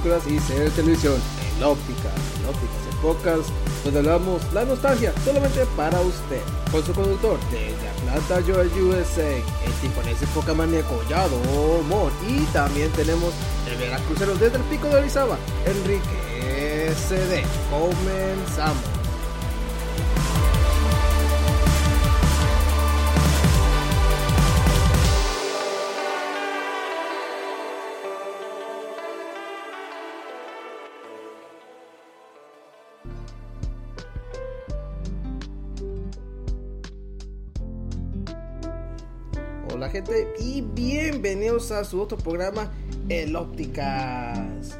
podcast películas y series de televisión en óptica, en ópticas, en pocas, donde hablamos la nostalgia solamente para usted. Con su conductor desde Atlanta, Georgia, USA, el tifonese poca maníaco Yado Mon. Y también tenemos el veracruzero desde el pico de Orizaba, Enrique SD. Comenzamos. A su otro programa El Ópticas.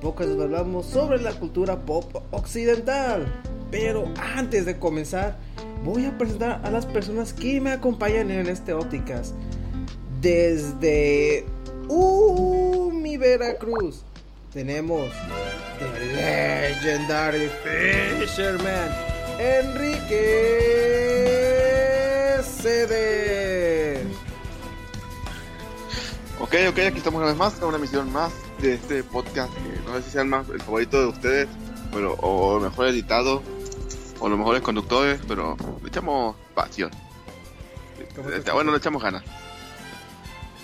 Podcast donde hablamos sobre la cultura pop occidental. Pero antes de comenzar, voy a presentar a las personas que me acompañan en este Ópticas. Desde mi Veracruz tenemos The Legendary Fisherman Enrique CD. Ok, ok, aquí estamos una vez más, una emisión más de este podcast que no sé si sea el, más, el favorito de ustedes, pero, o mejor editado, o los mejores conductores, pero le echamos pasión. ¿Cómo te Eh, Bueno, le echamos ganas.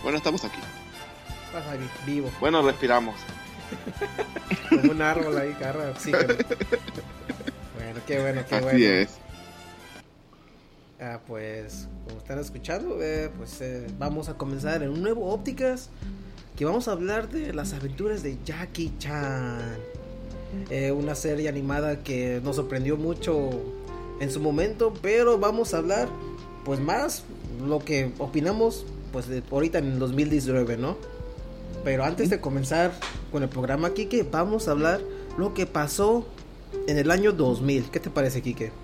Bueno, estamos aquí. Vivo, Bueno, respiramos. como un árbol ahí, carga oxígeno. Bueno, qué bueno, qué Así bueno. es. Ah, pues, como están escuchando, eh, pues eh, vamos a comenzar en un nuevo Ópticas. Que vamos a hablar de las aventuras de Jackie Chan. Eh, una serie animada que nos sorprendió mucho en su momento, pero vamos a hablar, pues más lo que opinamos, pues ahorita en el 2019, ¿no? Pero antes de comenzar con el programa, Kike, vamos a hablar lo que pasó en el año 2000. ¿Qué te parece, Kike?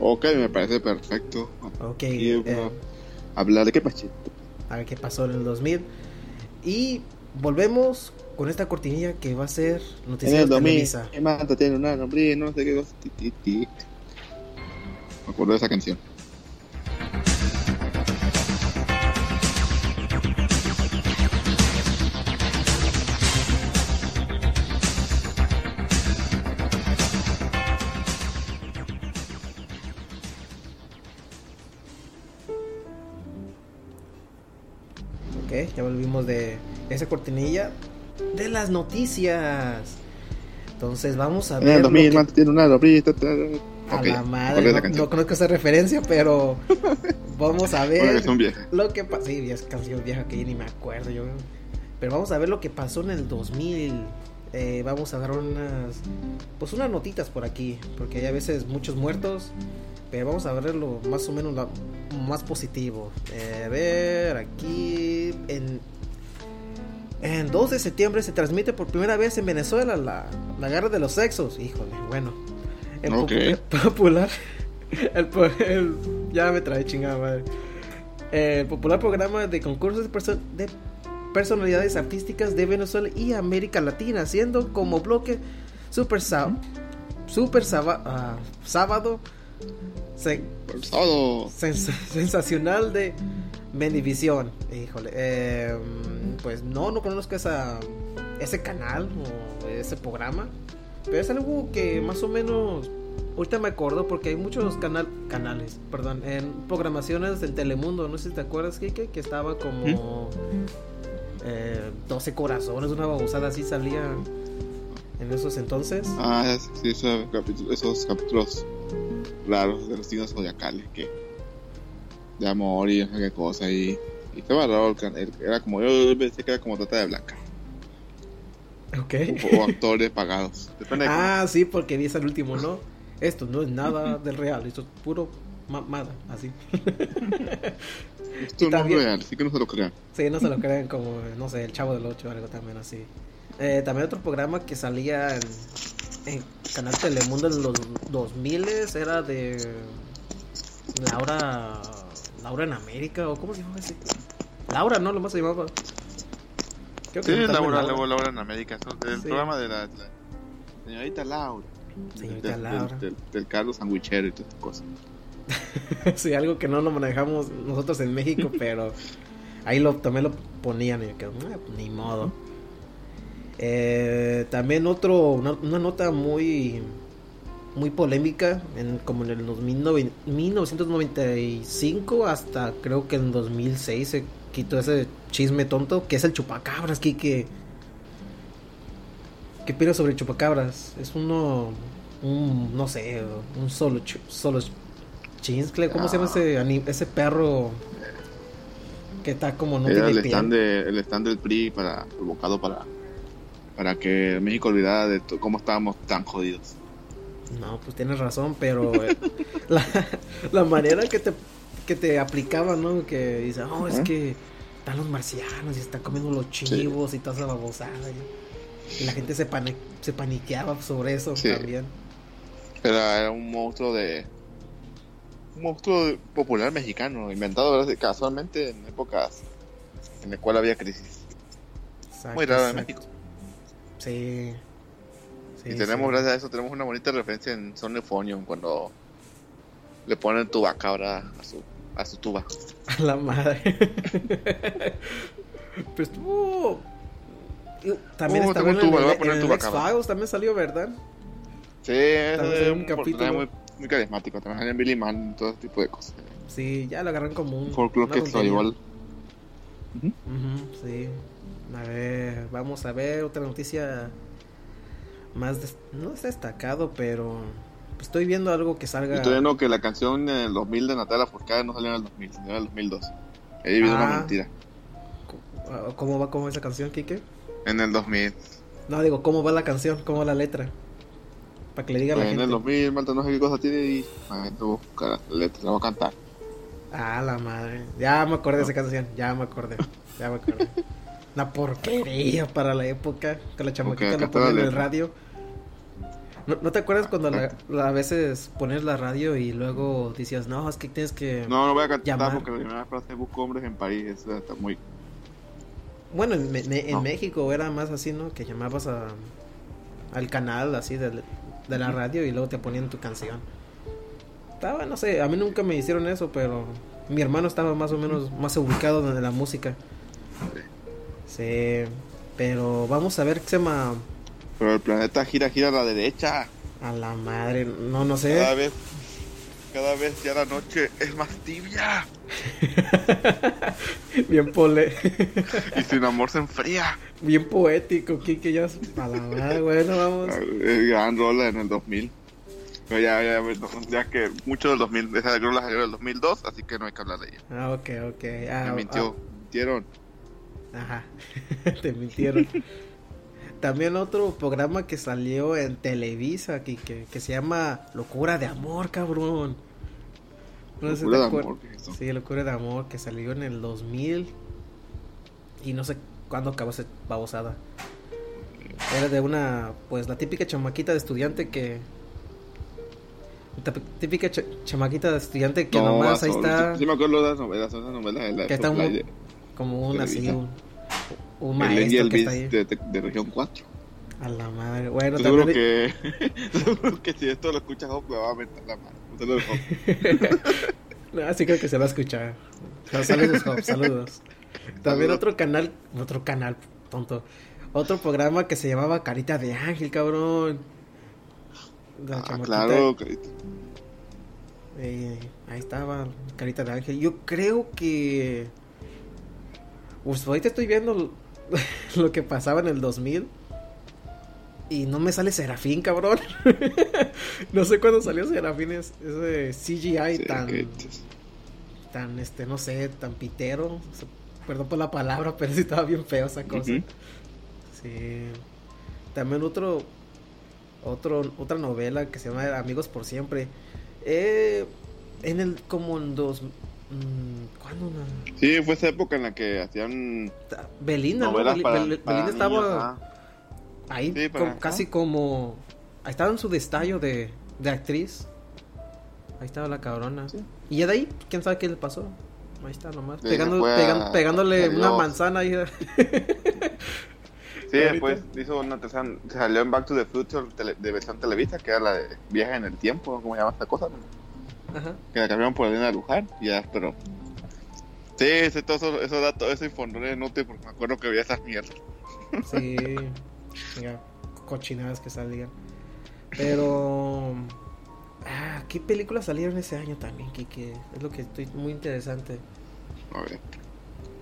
Ok, me parece perfecto. Ok, Y, eh, Hablar de qué pachito. a ver qué pasó en el 2000. Y volvemos con esta cortinilla que va a ser En Noticias el 2000, Televisa. el manta tiene una nombre, no sé qué cosa. Me acuerdo de esa canción. Volvimos de esa cortinilla de las noticias. Entonces vamos a ver. el lo 2000, el que- tiene una A la madre, no, conozco esa referencia, pero vamos a ver lo que pasó. Sí, es canción vieja que ya ni me acuerdo yo. Pero vamos a ver lo que pasó en el 2000. Eh, vamos a dar unas, pues unas notitas por aquí, porque hay a veces muchos muertos. Vamos a ver lo más o menos más positivo. Eh, a ver, aquí en, en 2 de septiembre se transmite por primera vez en Venezuela la, la guerra de los sexos. Híjole, bueno. El Ok. popu- popular. El, ya me trae chingada madre. El popular programa de concursos de, perso- de personalidades artísticas de Venezuela y América Latina, siendo como bloque Super, super Saba- ah, Sábado se- Todo. sens- sensacional de Venevisión. Híjole, eh, pues no, no conozco esa, ese canal o ese programa, pero es algo que más o menos ahorita me acuerdo porque hay muchos canal, canales, perdón, en programaciones del Telemundo. No sé si te acuerdas, Kike, que estaba como eh, 12 corazones, una babosada así salía en esos entonces. Ah, sí, esos capítulos raros de los signos zodiacales que de amor y no sé qué cosa y, y estaba raro era como yo pensé que era como trata de blanca Ok. o, o actores pagados depende de cómo- Ah, sí, porque dice el último, ¿no? Esto no es nada del real, esto es puro mamada, así. esto no es real así que no se lo crean Sí, no se lo creen como, no sé, el Chavo del 8 o algo también así. Eh, también otro programa que salía en, en Canal Telemundo en los 2000 era de Laura Laura en América o cómo se llamaba ese. Laura, no, lo más se llamaba. Creo sí Laura Laura Laura en América Sí. programa de la, la señorita Laura Señorita Del- Laura. del, del Carlos Sandwichero y todas esas cosas sí, algo que no lo manejamos nosotros en México, pero ahí lo también lo ponían y yo que "Ah, ni modo. Eh, también otro, una, una nota muy muy polémica, en, como en el 2009 1995 hasta creo que en 2006 se quitó ese chisme tonto, que es el chupacabras, que ¿Qué opinas sobre el chupacabras? Es uno, un, no sé, un solo, solo chinscle, ¿cómo se llama ese, ese perro que está como no Era el stand, el stand del PRI para, provocado para, para que México olvidara de cómo estábamos tan jodidos. No, pues tienes razón, pero eh, la, manera que te, que te aplicaban, ¿no? Que dice, oh, es que están los marcianos y están comiendo los chivos y toda esa babosada. Y, la gente se, se paniqueaba sobre eso también. Era, era un monstruo de. Un monstruo popular mexicano, inventado casualmente en épocas en las cuales había crisis. Muy raro en México. Sí y tenemos, gracias a eso, tenemos una bonita referencia en Son cuando le ponen tuba cabra a su, a su tuba. A la madre. pues estuvo. También uh, estaba en, tuba, el, en también salió, ¿verdad? Sí, es un, capítulo muy, muy carismático. También en Billy Man, todo ese tipo de cosas. Sí, ya lo agarran como un. Folklore que es igual. sí. A ver, vamos a ver otra noticia más no es destacado, pero estoy viendo algo que salga. Estoy viendo que la canción en el 2000 de Natalia Furcada no salió en el 2000, salió en el 2002. He vivido una ah. mentira. ¿Cómo va cómo esa canción, Kike? En el 2000. No, digo, ¿cómo va la canción? ¿Cómo va la letra? Para que le diga a la gente. En el 2000, Malta, no sé qué cosa tiene y. A buscar la letra, la voy a cantar. Ah, la madre. Ya me acordé de esa canción, ya me acordé. Ya me acordé. Una porquería para la época. Que la chamaquita la ponía en el radio. ¿No, te acuerdas cuando a veces pones la radio y luego decías, no, es que tienes que. No, no voy a cantar porque la primera frase busco hombres en París. Eso está muy. Bueno, en, en México era más así, ¿no? Que llamabas a, al canal así de, de la radio y luego te ponían tu canción. Estaba, no sé, a mí nunca me hicieron eso, pero mi hermano estaba más o menos más ubicado en la música. Sí, pero vamos a ver qué se llama pero el planeta gira, gira a la derecha. A la madre, no, no sé. Cada vez, cada vez ya la noche es más tibia. Bien pole. y sin amor se enfría. Bien poético, Kike, ya a la madre, bueno, vamos. Gran rola en el 2000. Pero ya, ya, ya que mucho del 2000, esa rola salió en el 2002, así que no hay que hablar de ella. Ah, ok, ok. Ah, Me mintió, ah. mintieron. Ajá, te mintieron. También otro programa que salió en Televisa que, que, se llama Locura de Amor, cabrón. Locura de Amor. Sí, Locura de Amor, que salió en el 2000. Y no sé cuándo acabó esa babosada. Era de una, pues la típica chamaquita de estudiante que... típica chamaquita de estudiante que nomás ahí está... Sí, me acuerdo de novelas, esas novelas. que está como un así, un maestro que está ahí. De, de, región 4. A la madre. Bueno, seguro que, seguro que si esto lo escuchas Hop me va a meter la mano. no, sí creo que se va a escuchar. Saludos, Hop, saludos. También otro canal, otro canal, tonto. Otro programa que se llamaba Carita de Ángel, cabrón. ah, claro, Carita. Eh, ahí estaba, Carita de Ángel. Yo creo que... Pues ahorita estoy viendo lo que pasaba en el 2000. Y no me sale Serafín, cabrón. no sé cuándo salió Serafín. Es, ese CGI tan. Tan, este, no sé, tan pitero. Perdón por la palabra, pero sí estaba bien feo esa cosa. Sí. También otro. Otro, otra novela que se llama Amigos por Siempre. Eh, en el. Como en dos. Mm, ¿Cuándo? Sí, fue esa época en la que hacían. Belinda, ¿no? Belinda estaba. ahí casi como. Ahí estaba en su destallo de, de actriz. Ahí estaba la cabrona. Y ya de ahí, quién sabe qué le pasó. Ahí está nomás. pegándole una manzana ahí. sí, después hizo una tercera. Salió en Back to the Future de versión televisa, que era la de Viaje en el Tiempo, ¿cómo se llama esta cosa? Que la cambiaron por Elena Luján, ya, pero. Sí, ese, todo eso, eso datos, ese informe inútil porque me acuerdo que había esas mierdas. Sí. ya, cochinadas que salían. Pero. Ah, ¿qué películas salieron ese año también, Kike? Es lo que estoy muy interesante. A ver.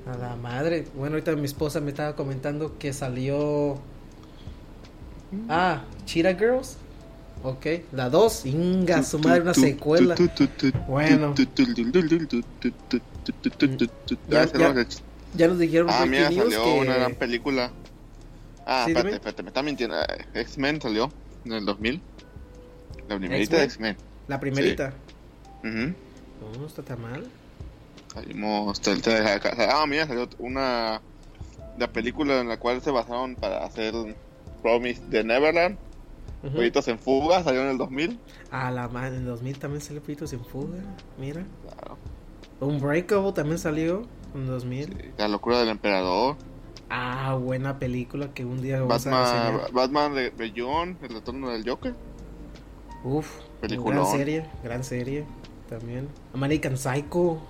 A la madre. Bueno, ahorita mi esposa me estaba comentando que salió. Ah, Cheetah Girls. Ok, la 2. Inga, su madre, una secuela. Bueno. Ya, ya, ya nos dijeron Ah, mira, salió que- una gran película. Ah, Sí, espérate, espérate, me está mintiendo. Eh, X-Men salió en el 2000. La primerita de X-Men. La primerita. Ujú. No, no está tan mal. Salimos. Ah, mira, salió una. La película en la cual se basaron para hacer Promise de Neverland. Proyectos en fuga, salió en el 2000. A la madre, en 2000 también salió Pitos en Fuga. Mira. Claro. Unbreakable también salió en 2000. La locura del emperador. Ah, buena película que un día vamos a Batman, reseñar. Batman de Beyond, el retorno del Joker. Uf, Peliculón. gran serie, gran serie también. American Psycho,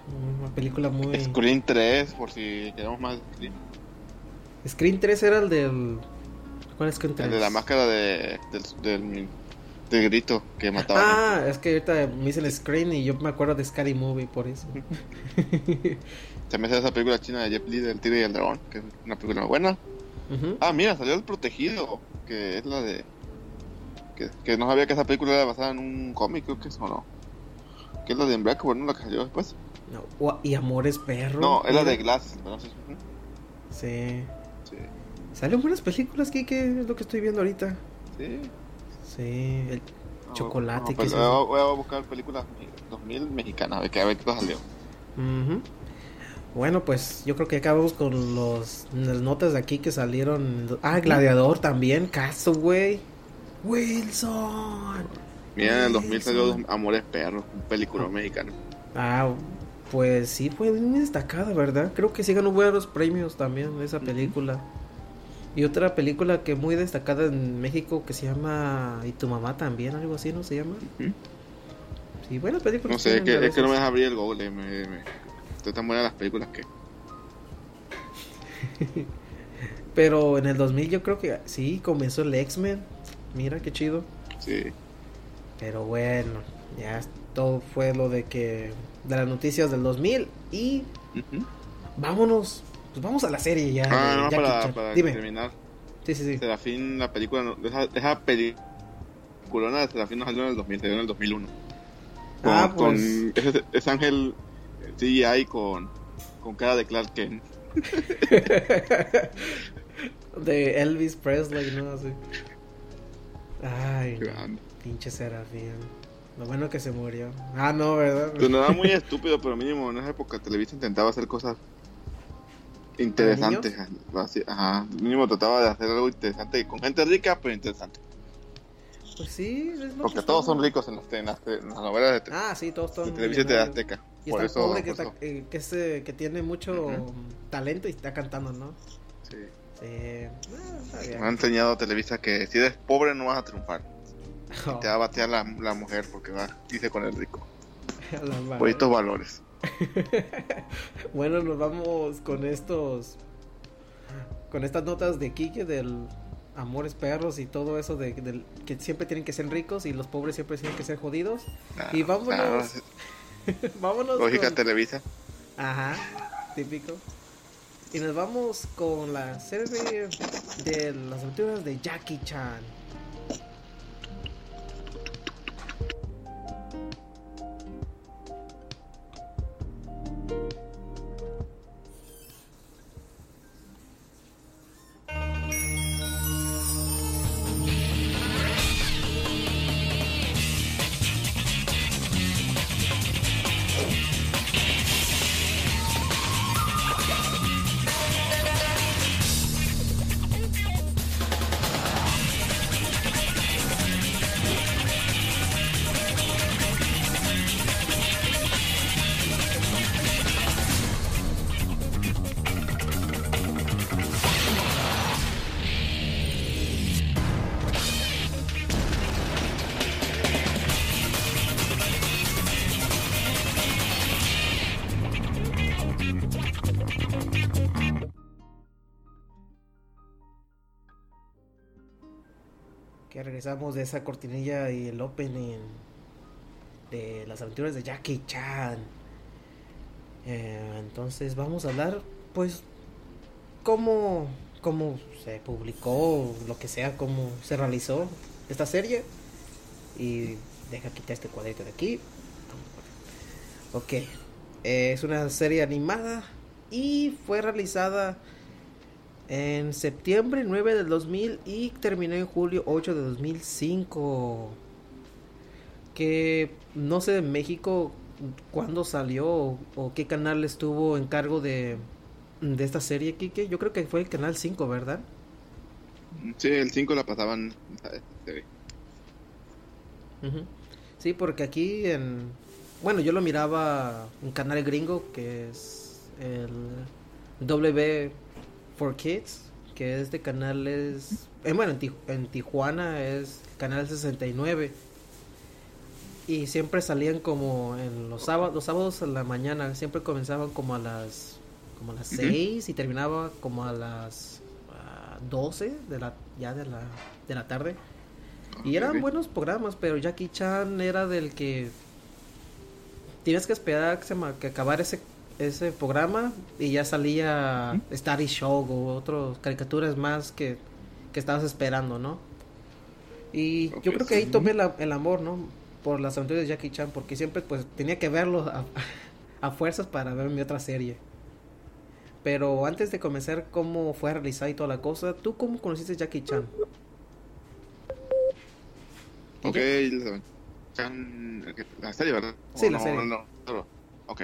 una película muy... Screen 3, por si queremos más Screen. Screen 3 era el del... ¿Cuál es Screen 3? El de la máscara de, del, del, del grito que mataban. Ah, es que ahorita me dicen Screen y yo me acuerdo de Scary Movie por eso. Se me hace esa película china de Jeff Lee del Tigre y el Dragón, que es una película buena. Ah, mira, salió El Protegido, que es la de... Que, que no sabía que esa película era basada en un cómic, creo que es o no. Que es la de Unbreakable, ¿no? La que salió después. No, y Amores Perro. No, es la de. Glass. no sé. Sí. Salen buenas películas, Kike, es lo que estoy viendo ahorita. sí. Sí, el No, chocolate no, que pues, se- voy, a, voy a buscar películas 2000 mexicanas, a ver qué, a ver qué salió. Ujú. Bueno, pues yo creo que acabamos con los las notas de aquí que salieron. Ah, Gladiador también, Castaway. Wilson. Mira, en el 2000 salió. Amores Perros, un película mexicano. Ah, pues sí, fue muy destacada, ¿verdad? Creo que sí ganó buenos premios también esa película. Y otra película que muy destacada en México que se llama Y tu mamá también, algo así, ¿no se llama? Sí, buenas películas. No sé, es que, es que no me deja abrir el Google. Me, me, están tan buenas las películas que. Pero en el 2000 yo creo que sí, comenzó el X-Men. Mira qué chido. Sí. Pero bueno, ya todo fue lo de que... De las noticias del 2000. Y vámonos. Pues vamos a la serie ya. Ah, no, para, para Dime. terminar. Sí, sí, sí. Serafín, la película. Esa, esa peliculona de Serafín no salió en el 2000, salió en el 2001. Con, Ah, con pues. ese, ese ángel CGI con, con cara de Clark Kent. de Elvis Presley, ¿no? Así. Ay, Grande. pinche Serafín. Lo bueno que se murió. Ah, no, ¿verdad? Pues no era muy estúpido, pero mínimo en esa época Televisa intentaba hacer cosas interesantes. Así, Ajá, mínimo trataba de hacer algo interesante con gente rica, pero interesante. Pues sí, es lo Porque que todos son. ricos en las, en las, en las novelas de, Ah, sí, todos son. Televisa y de. Azteca. Y Por está eso, pobre que, por está, eso. eh, que, es, que tiene mucho talento y está cantando, ¿no? Sí. Sí. Ah, está. Me ha enseñado Televisa que si eres pobre no vas a triunfar. Oh, Te va a batear la, la mujer porque va, dice con el rico. Por estos valores. Bueno, nos vamos con estos. Con estas notas de Kike del Amores Perros y todo eso de, que siempre tienen que ser ricos y los pobres siempre tienen que ser jodidos. Claro, Y vámonos. claro, Vámonos. lógica con- Televisa. Ajá, típico. Y nos vamos con la serie de las aventuras de Jackie Chan. De esa cortinilla y el opening de las aventuras de Jackie Chan. Eh, entonces vamos a hablar, pues, cómo, cómo se publicó, lo que sea, cómo se realizó esta serie. Y deja quitar este cuadrito de aquí. Ok, es una serie animada y fue realizada en septiembre 9 del 2000 y terminó en julio 8 de 2005. Que no sé de México cuándo salió o, qué canal estuvo en cargo de, de esta serie, Kike. Yo creo que fue el canal 5, ¿verdad? Sí, el 5 la pasaban. Sí, porque aquí en. Bueno, yo lo miraba en canal gringo, que es el W for Kids, que es de canales... Eh, bueno, en, Tijuana es canal 69. Y siempre salían como en los sábados, los sábados a la mañana, siempre comenzaban como a las como a las 6 y terminaba como a las 12 ah, de la ya de la de la tarde. Y eran buenos programas, pero Jackie Chan era del que tienes que esperar que, se, que acabar ese ese programa y ya salía Starry Show o otras caricaturas más que, que estabas esperando, ¿no? Y yo creo que ahí tomé el amor, ¿no? Por las aventuras de Jackie Chan, porque siempre pues tenía que verlo a, a fuerzas para ver mi otra serie. Pero antes de comenzar cómo fue realizada y toda la cosa, ¿tú cómo conociste Jackie Chan? Ok, la serie, ¿verdad? Sí, la serie. Ok.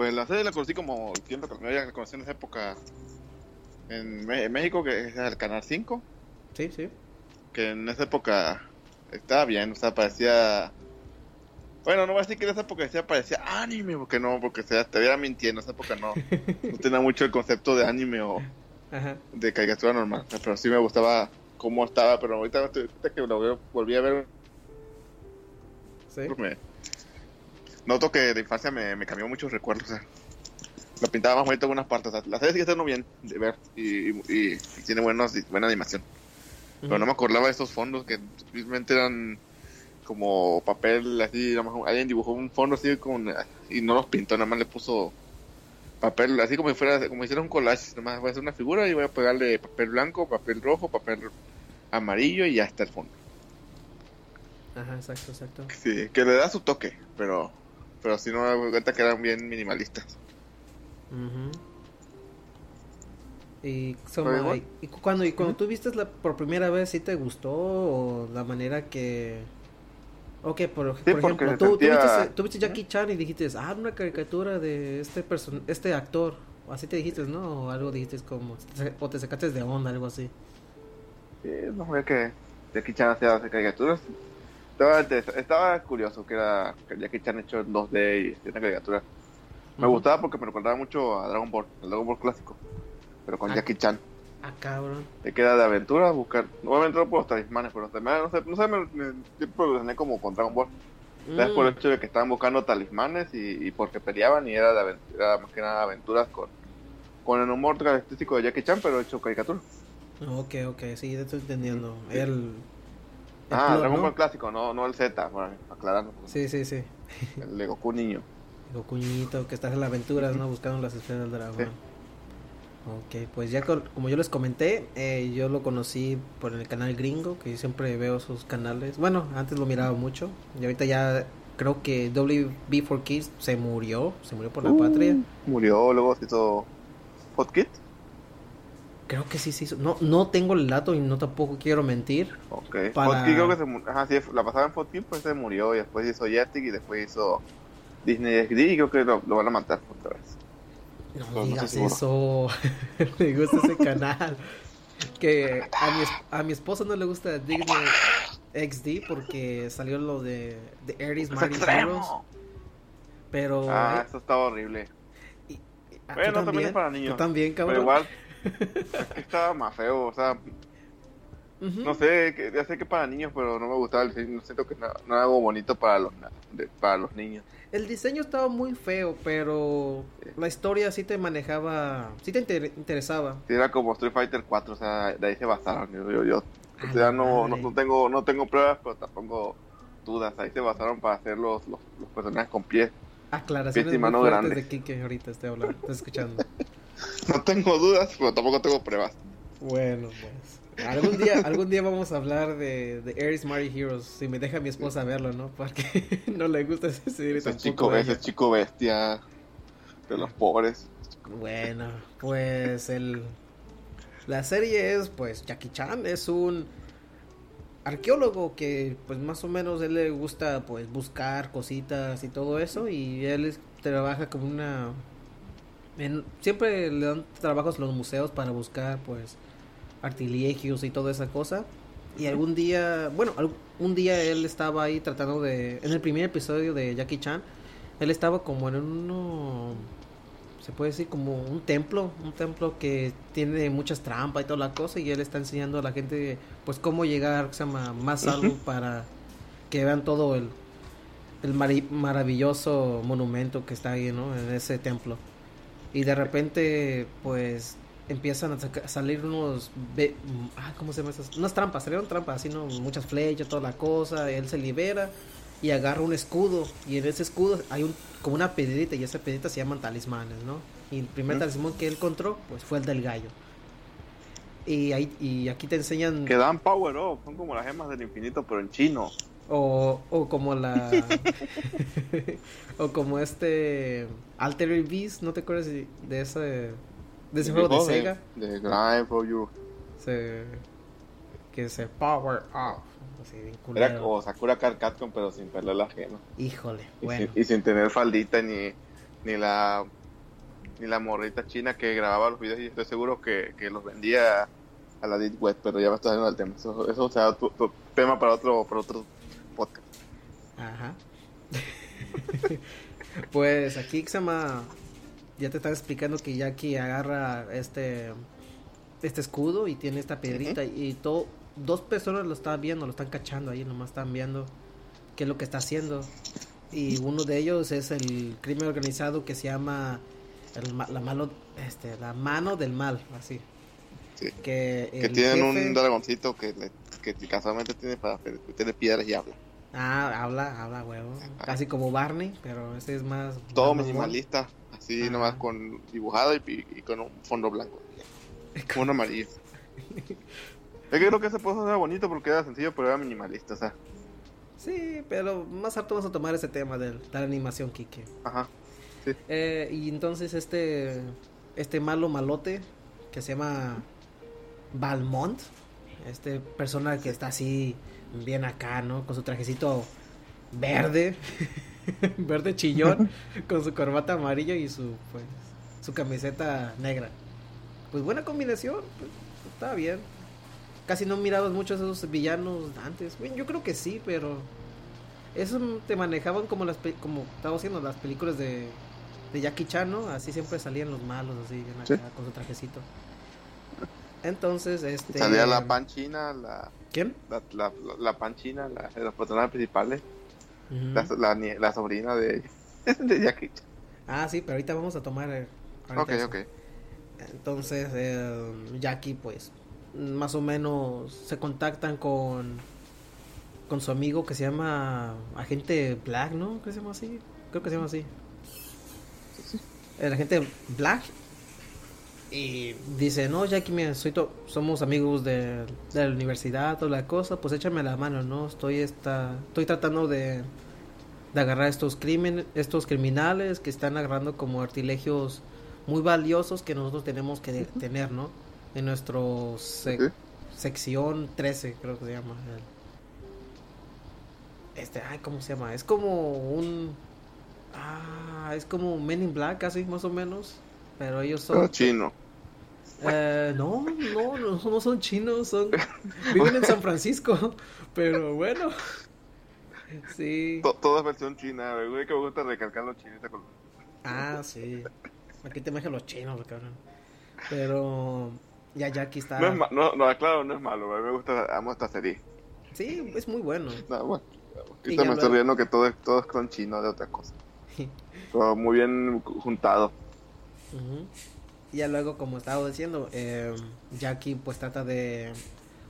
Pues la serie la conocí como tiempo que me había conocido en esa época en, México, que es el Canal 5. Sí, sí. Que en esa época estaba bien, o sea, parecía... Bueno, no voy a decir que en esa época decía, parecía anime, porque no, porque se estaría mintiendo, en esa época no, no tenía mucho el concepto de anime o de caricatura normal, pero sí me gustaba cómo estaba, pero ahorita, ahorita que lo volví a ver, ¿Sí? me, noto que de infancia me, me cambió muchos recuerdos. O sea, lo pintaba más bonito en algunas partes. la serie sigue estando bien de ver y, y, tiene buenos, buena animación. Pero no me acordaba de esos fondos que simplemente eran como papel así. Alguien dibujó un fondo así con, y no los pintó, nada más le puso papel, así como si fuera, como si hiciera un collage. Nada más voy a hacer una figura y voy a pegarle papel blanco, papel rojo, papel amarillo y ya está el fondo. Ajá, exacto, exacto. Sí, que le da su toque, pero pero si no me doy cuenta que eran bien minimalistas. Y, y, cuando y cuando tú viste la, por primera vez, ¿sí te gustó o la manera que... Ok, por, por ejemplo, tú, tú, viste, Jackie Chan y dijiste, ah, una caricatura de este person este actor, así te dijiste, ¿no? O algo dijiste como, o te sacaste de onda, algo así. Sí, no fue que Jackie Chan hacía caricaturas, estaba, curioso que era que Jackie Chan hecho en 2D y una caricatura. Me gustaba porque me recordaba mucho a Dragon Ball, el Dragon Ball clásico, pero con ah. Jackie Chan. Ah, cabrón. De queda de aventura, buscar. Nuevamente no por los talismanes, pero no sé, no sé, me, me, siempre como con Dragon Ball. Mm. por el hecho de que estaban buscando talismanes y, porque peleaban y era, de aventura, más que nada aventuras con, con el humor característico de Jackie Chan, pero hecho caricatura. Ok, ok, sí, estoy entendiendo. El, Ah, Dragon Ball clásico, no, no el Z, para aclararlo. Sí, sí, sí. El de Goku niño. Goku niñito, que estás en las aventuras, ¿no? Buscando las esferas del dragón. Ok, pues ya como yo les comenté, eh, yo lo conocí por el canal gringo, que yo siempre veo sus canales. Bueno, antes lo miraba mucho, y ahorita ya creo que WB4 Kids se murió, se murió por la uh, patria. Murió, luego hizo Hot Kids. Creo que sí sí. No, no tengo el dato y no tampoco quiero mentir. Ok. Para... creo que se Ajá, sí, la pasaba en Fotkid, pues se murió y después hizo Jetix y después hizo Disney XD y creo que lo, van a matar otra vez. No digas eso. me gusta ese canal. Que a mi, a mi esposa no le gusta Disney XD porque salió lo de, de Aries Mighty Heroes. Pero. Ah, eso estaba horrible. Y, bueno, también, es para niños. también, cabrón. Pero igual, estaba más feo, o sea, no sé, que, ya sé que para niños, pero no me gustaba el diseño, no siento que no, no algo bonito para los, para los niños. El diseño estaba muy feo, pero la historia sí te manejaba, sí te interesaba. era como Street Fighter 4, o sea, de ahí se basaron, yo, yo, O sea, no, no, no tengo, no tengo pruebas, pero tampoco dudas. Ahí se basaron para hacer los, los, los personajes con pies. Aclaraciones Pies y muy mano fuertes grande. de Kike ahorita estoy hablando, estoy escuchando. No tengo dudas, pero tampoco tengo pruebas. Bueno, pues. Algún día, algún día vamos a hablar de, de Air Smart Heroes. Si me deja mi esposa verlo, ¿no? Porque no le gusta ese serie Ese chico, ese chico bestia de los pobres. Bueno, pues el la serie es pues Jackie Chan es un arqueólogo que pues más o menos él le gusta pues buscar cositas y todo eso y él es- trabaja como una en- siempre le dan trabajos a los museos para buscar pues artilegios y toda esa cosa y algún día bueno un día él estaba ahí tratando de en el primer episodio de Jackie Chan él estaba como en uno se puede decir como un templo, un templo que tiene muchas trampas y toda la cosa y él está enseñando a la gente pues cómo llegar se llama más algo para que vean todo el el maravilloso monumento que está ahí, ¿no? En ese templo. Y de repente pues empiezan a, salir unos ve- ah, ¿cómo se llama esas? Unas trampas, salieron trampas, así no, muchas flechas, toda la cosa, él se libera y agarra un escudo y en ese escudo hay un como una piedrita y esa piedrita se llaman talismanes, ¿no? Y el primer talismán que él encontró pues fue el del gallo. Y ahí y aquí te enseñan Que dan power up, son como las gemas del infinito, pero en chino. O, o como la o como este Altered Beast, ¿no te acuerdas de ese de ese juego de Sega? De Grind for You. Se, que se power up, así Era como Sakura Card Capcom, pero sin perder la gema. Híjole, Y, bueno. sin, y sin tener faldita ni, ni la ni la morrita china que grababa los videos y estoy seguro que, que los vendía a la Deep Web, pero ya me estoy saliendo del tema. Eso, eso será tu, tu tema para otro, para otro podcast. Ajá. pues aquí llama. Ya te estaba explicando que Jackie agarra este este escudo y tiene esta piedrita y todo dos personas lo están viendo, lo están cachando ahí, nomás están viendo qué es lo que está haciendo. Y uno de ellos es el crimen organizado que se llama el, la malo este la mano del mal, así. Sí. Que, Que tienen jefe- un dragoncito que, le- que casualmente tiene para tiene piedras y habla. Ah, habla, habla, huevo. Casi como Barney, pero ese es más. Todo más minimalista, así Ajá. nomás con dibujado y, y con un fondo blanco. Un amarillo. Es que creo que ese puesto era bonito porque era sencillo, pero era minimalista, o sea. Sí, pero más harto vamos a tomar ese tema de, de la animación, Kike. Ajá. Eh, y entonces este este malo malote que se llama Balmont, este persona que está así bien acá, ¿no? Con su trajecito verde, verde chillón, con su corbata amarilla y su pues su camiseta negra. Pues buena combinación, pues, está bien. Casi no mirabas muchos esos villanos antes. Bueno, yo creo que sí, pero esos te manejaban como las pe- como estaba haciendo las películas de, de Jackie Chan, ¿no? Así siempre salían los malos así bien acá, Sí. con su trajecito. Entonces, este Salía la pan china, la, ¿Quién? la, la, la pan china, la, los personajes principales, Ujú. la, la, la sobrina de, de Jackie. Ah, sí, pero ahorita vamos a tomar eh, Ok, eso. ok. Entonces, eh, Jackie, pues, más o menos se contactan con con su amigo que se llama Agente Black, ¿no? ¿Qué se llama así? Creo que se llama así. El agente Black. Y dice, no, Jackie, mira, soy to- somos amigos de, de la universidad, toda la cosa, pues échame la mano, ¿no? Estoy, esta, estoy tratando de, de agarrar estos, crimen, estos criminales que están agarrando como artilegios muy valiosos que nosotros tenemos que de- tener, ¿no? En nuestro sec- sección 13, creo que se llama. el- Este, ay, ¿cómo se llama? Es como un... Ah, es como Men in Black, casi, más o menos. Pero ellos son... chino. Eh, no, no, no, no son chinos, son... Viven en San Francisco, pero bueno. Sí. To- Todo es versión china, güey, que me gusta recalcar los chinitos con... Ah, sí. Aquí te mejen los chinos, cabrón. Pero ya Jackie está. No es ma- no, no, claro, no es malo, güey, me gusta, amo esta serie. Sí, es muy bueno. No, bueno, Y ya me estoy riendo que todo es, todo es con chino de otra cosa. Pero muy bien Ujú. Y ya luego, como estaba diciendo, eh, Jackie pues trata de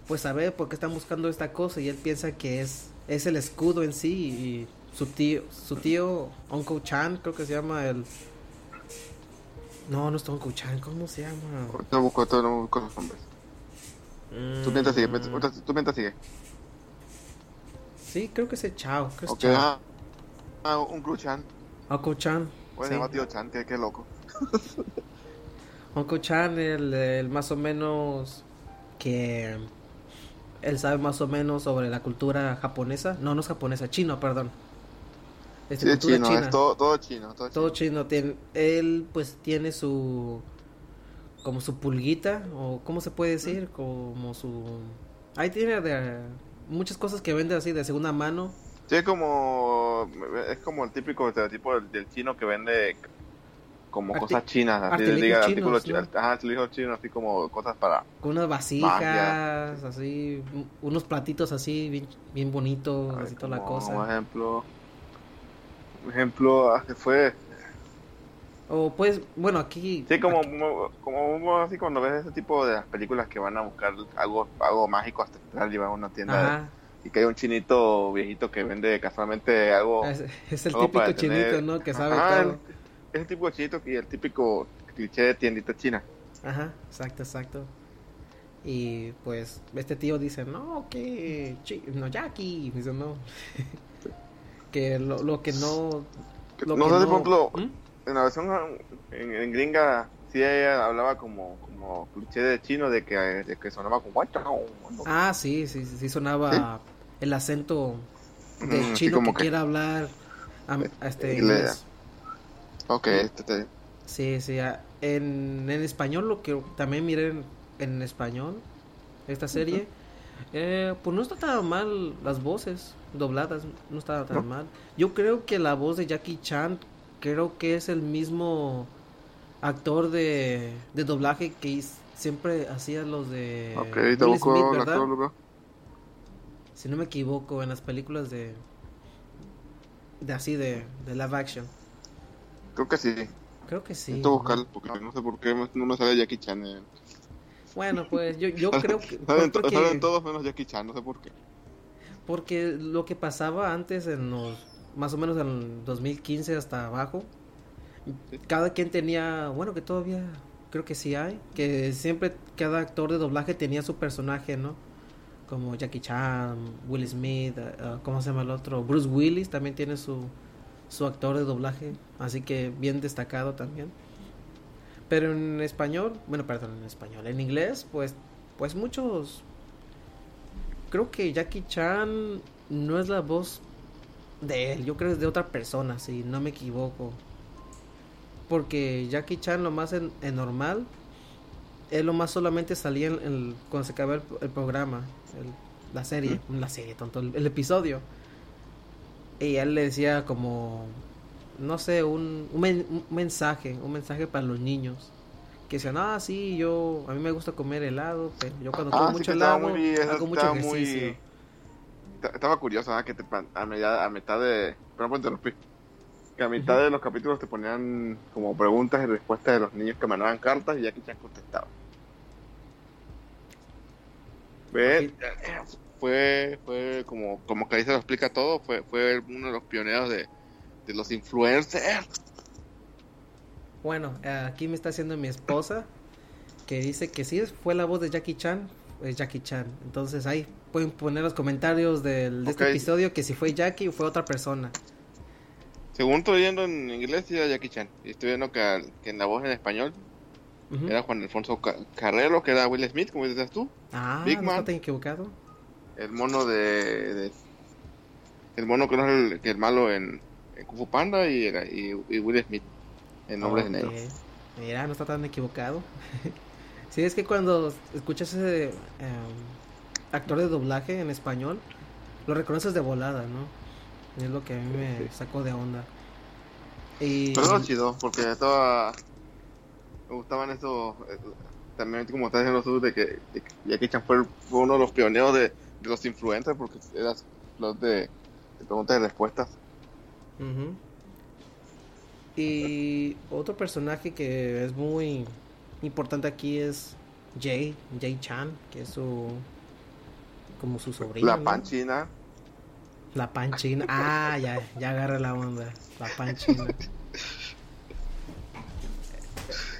pues saber por qué están buscando esta cosa y él piensa que es, es el escudo en sí y su tío, su tío, Uncle Chan, creo que se llama el... No, no es Uncle Chan, ¿cómo se llama? No busco, no busco los nombres. Tú mientras sigue, Mm, tú mientras sigue. Sí, creo que es el Chao, creo que es Chao. ah, ah, un Gru Chan. Uncle Chan. Bueno, sí. se llama tío Chan, que, que loco. Uncle Chan, el, el más o menos que él sabe más o menos sobre la cultura japonesa. No, no es japonesa, chino, perdón. Es Sí, cultura chino, china. es todo, todo chino. Todo, Todo chino. chino. Tiene, él pues tiene su como su pulguita o cómo se puede decir, como su ahí tiene de, muchas cosas que vende así de segunda mano. Sí, es como, es como el típico estereotipo del, del chino que vende como Arti- cosas chinas, así artilugios diga, chinos, artículos ¿no? chinos, ajá, artilugios chinos, así como cosas para, Con unas vasijas, así, un- unos platitos así, bien, bien bonitos, así toda la cosa. Un ejemplo, un ejemplo, ah, que fue, O pues, bueno, aquí. sí, como, aquí- como, como así cuando ves ese tipo de las películas que van a buscar algo, algo mágico ancestral y van a una tienda de- y que hay un chinito viejito que vende casualmente algo, es, es el algo típico chinito, tener- ¿no? Que sabe Ajá, todo. el- ese tipo de chinito y el típico cliché de tiendita china. Ajá, exacto, exacto. Y pues, este tío dice, no, que. No, Jackie. Dice, no. que lo, lo que no. Lo no que sé si, por ejemplo, ¿Mm? en la versión en, en gringa, sí ella hablaba como, como cliché de chino de que, de que sonaba como... Ah, sí, sí, sí, sí sonaba el acento del así chino que, como que- quiere hablar a, a este Inglés. Ok, este, Sí, sí. a- En, en español, lo que también miré en, en español, esta serie, eh, pues no está tan mal las voces dobladas, no está tan No. mal. Yo creo que la voz de Jackie Chan, creo que es el mismo actor de, de doblaje que siempre hacía los de ok, te Will Smith, el ¿verdad? actor, veo. Si no me equivoco, en las películas de... De así, de, de live action. Creo que sí. Creo que sí. Necesito buscarlo porque no sé por qué no me sale Jackie Chan. en- Bueno, pues yo, yo creo que... Salen, porque- salen todos menos Jackie Chan, no sé por qué. Porque lo que pasaba antes en los más o menos en el 2015 hasta abajo, cada quien tenía, bueno, que todavía creo que sí hay, que siempre cada actor de doblaje tenía su personaje, ¿no? Como Jackie Chan, Will Smith, eh, eh, ¿cómo se llama el otro? Bruce Willis también tiene su su actor de doblaje, así que bien destacado también. Pero en español, bueno, perdón, en español, en inglés, pues pues muchos creo que Jackie Chan no es la voz de él, yo creo que es de otra persona, si no me equivoco. Porque Jackie Chan lo más en, en normal, él lo más solamente salía en, en- cuando se acababa el, el programa, el- la serie, la serie, tonto, el, el episodio. Y él le decía como, no sé, un, un, men- un mensaje, un mensaje para los niños. Que decían, ah, sí, yo, a mí me gusta comer helado, pero yo cuando como Ah, sí, mucho que helado, muy, hago mucho estaba ejercicio. muy, esta- estaba curioso, ¿ah? que te, a, media- a mitad de, perdón por interrumpir, que a mitad de los capítulos te ponían como preguntas y respuestas de los niños que mandaban cartas y Jackie Chan contestaba. Ve, eh, fue, fue como, como que ahí se lo explica todo, fue, fue uno de los pioneros de, de los influencers. Bueno, aquí me está haciendo mi esposa que dice que sí fue la voz de Jackie Chan, es Jackie Chan. Entonces ahí pueden poner los comentarios del, de este episodio que si fue Jackie o fue otra persona. Según estoy leyendo en inglés, era Jackie Chan. Y estoy viendo que, que en la voz en español era Juan Alfonso Ca- Carrero, que era Will Smith, como dices tú. Ah, Big no Man. está equivocado. El mono de, de- el mono que no es el, que el malo en, en Kung Fu Panda y, era- y, y Will Smith en Hombres de Ok. Negro. Mira, no está tan equivocado. sí, es que cuando escuchas ese em, actor de doblaje en español, lo reconoces de volada, ¿no? Es lo que a mí me sacó de onda. Y... Pero era chido, porque estaba. Me gustaban esos. eh, También, como estás diciendo tú, de que, de que Jackie Chan fue, uno de los pioneros de, de los influencers, porque era los de, de preguntas y respuestas. Ujú. Y otro personaje que es muy importante aquí es Jay, Jay Chan, que es su como su sobrino. La ¿no? panchina. La panchina. Ah, ya, ya agarra la onda. La panchina.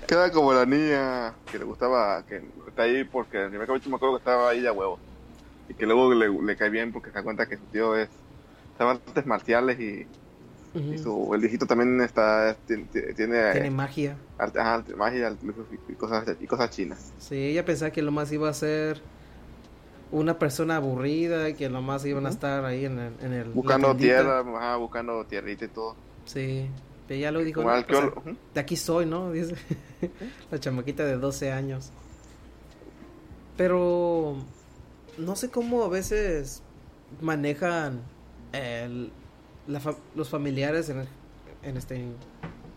Queda como la niña que le gustaba, que está ahí porque en el primer capítulo me acuerdo que estaba ahí de huevo. Y que luego le, le cae bien porque se da cuenta que su tío es. Sabe artes marciales y, y su, el viejito también está tiene, tiene, Tiene magia. arte- ajá, magia y cosas, y cosas chinas. Sí, ella pensaba que lo más iba a ser una persona aburrida, que lo más iban a estar ahí en el... En el Buscando tierra, ajá, buscando tierrita y todo. Sí, pero ella lo dijo, Como "No, pues, de aquí soy, ¿no? Dice la chamaquita de 12 años. Pero no sé cómo a veces manejan el- la fa- los familiares en, en este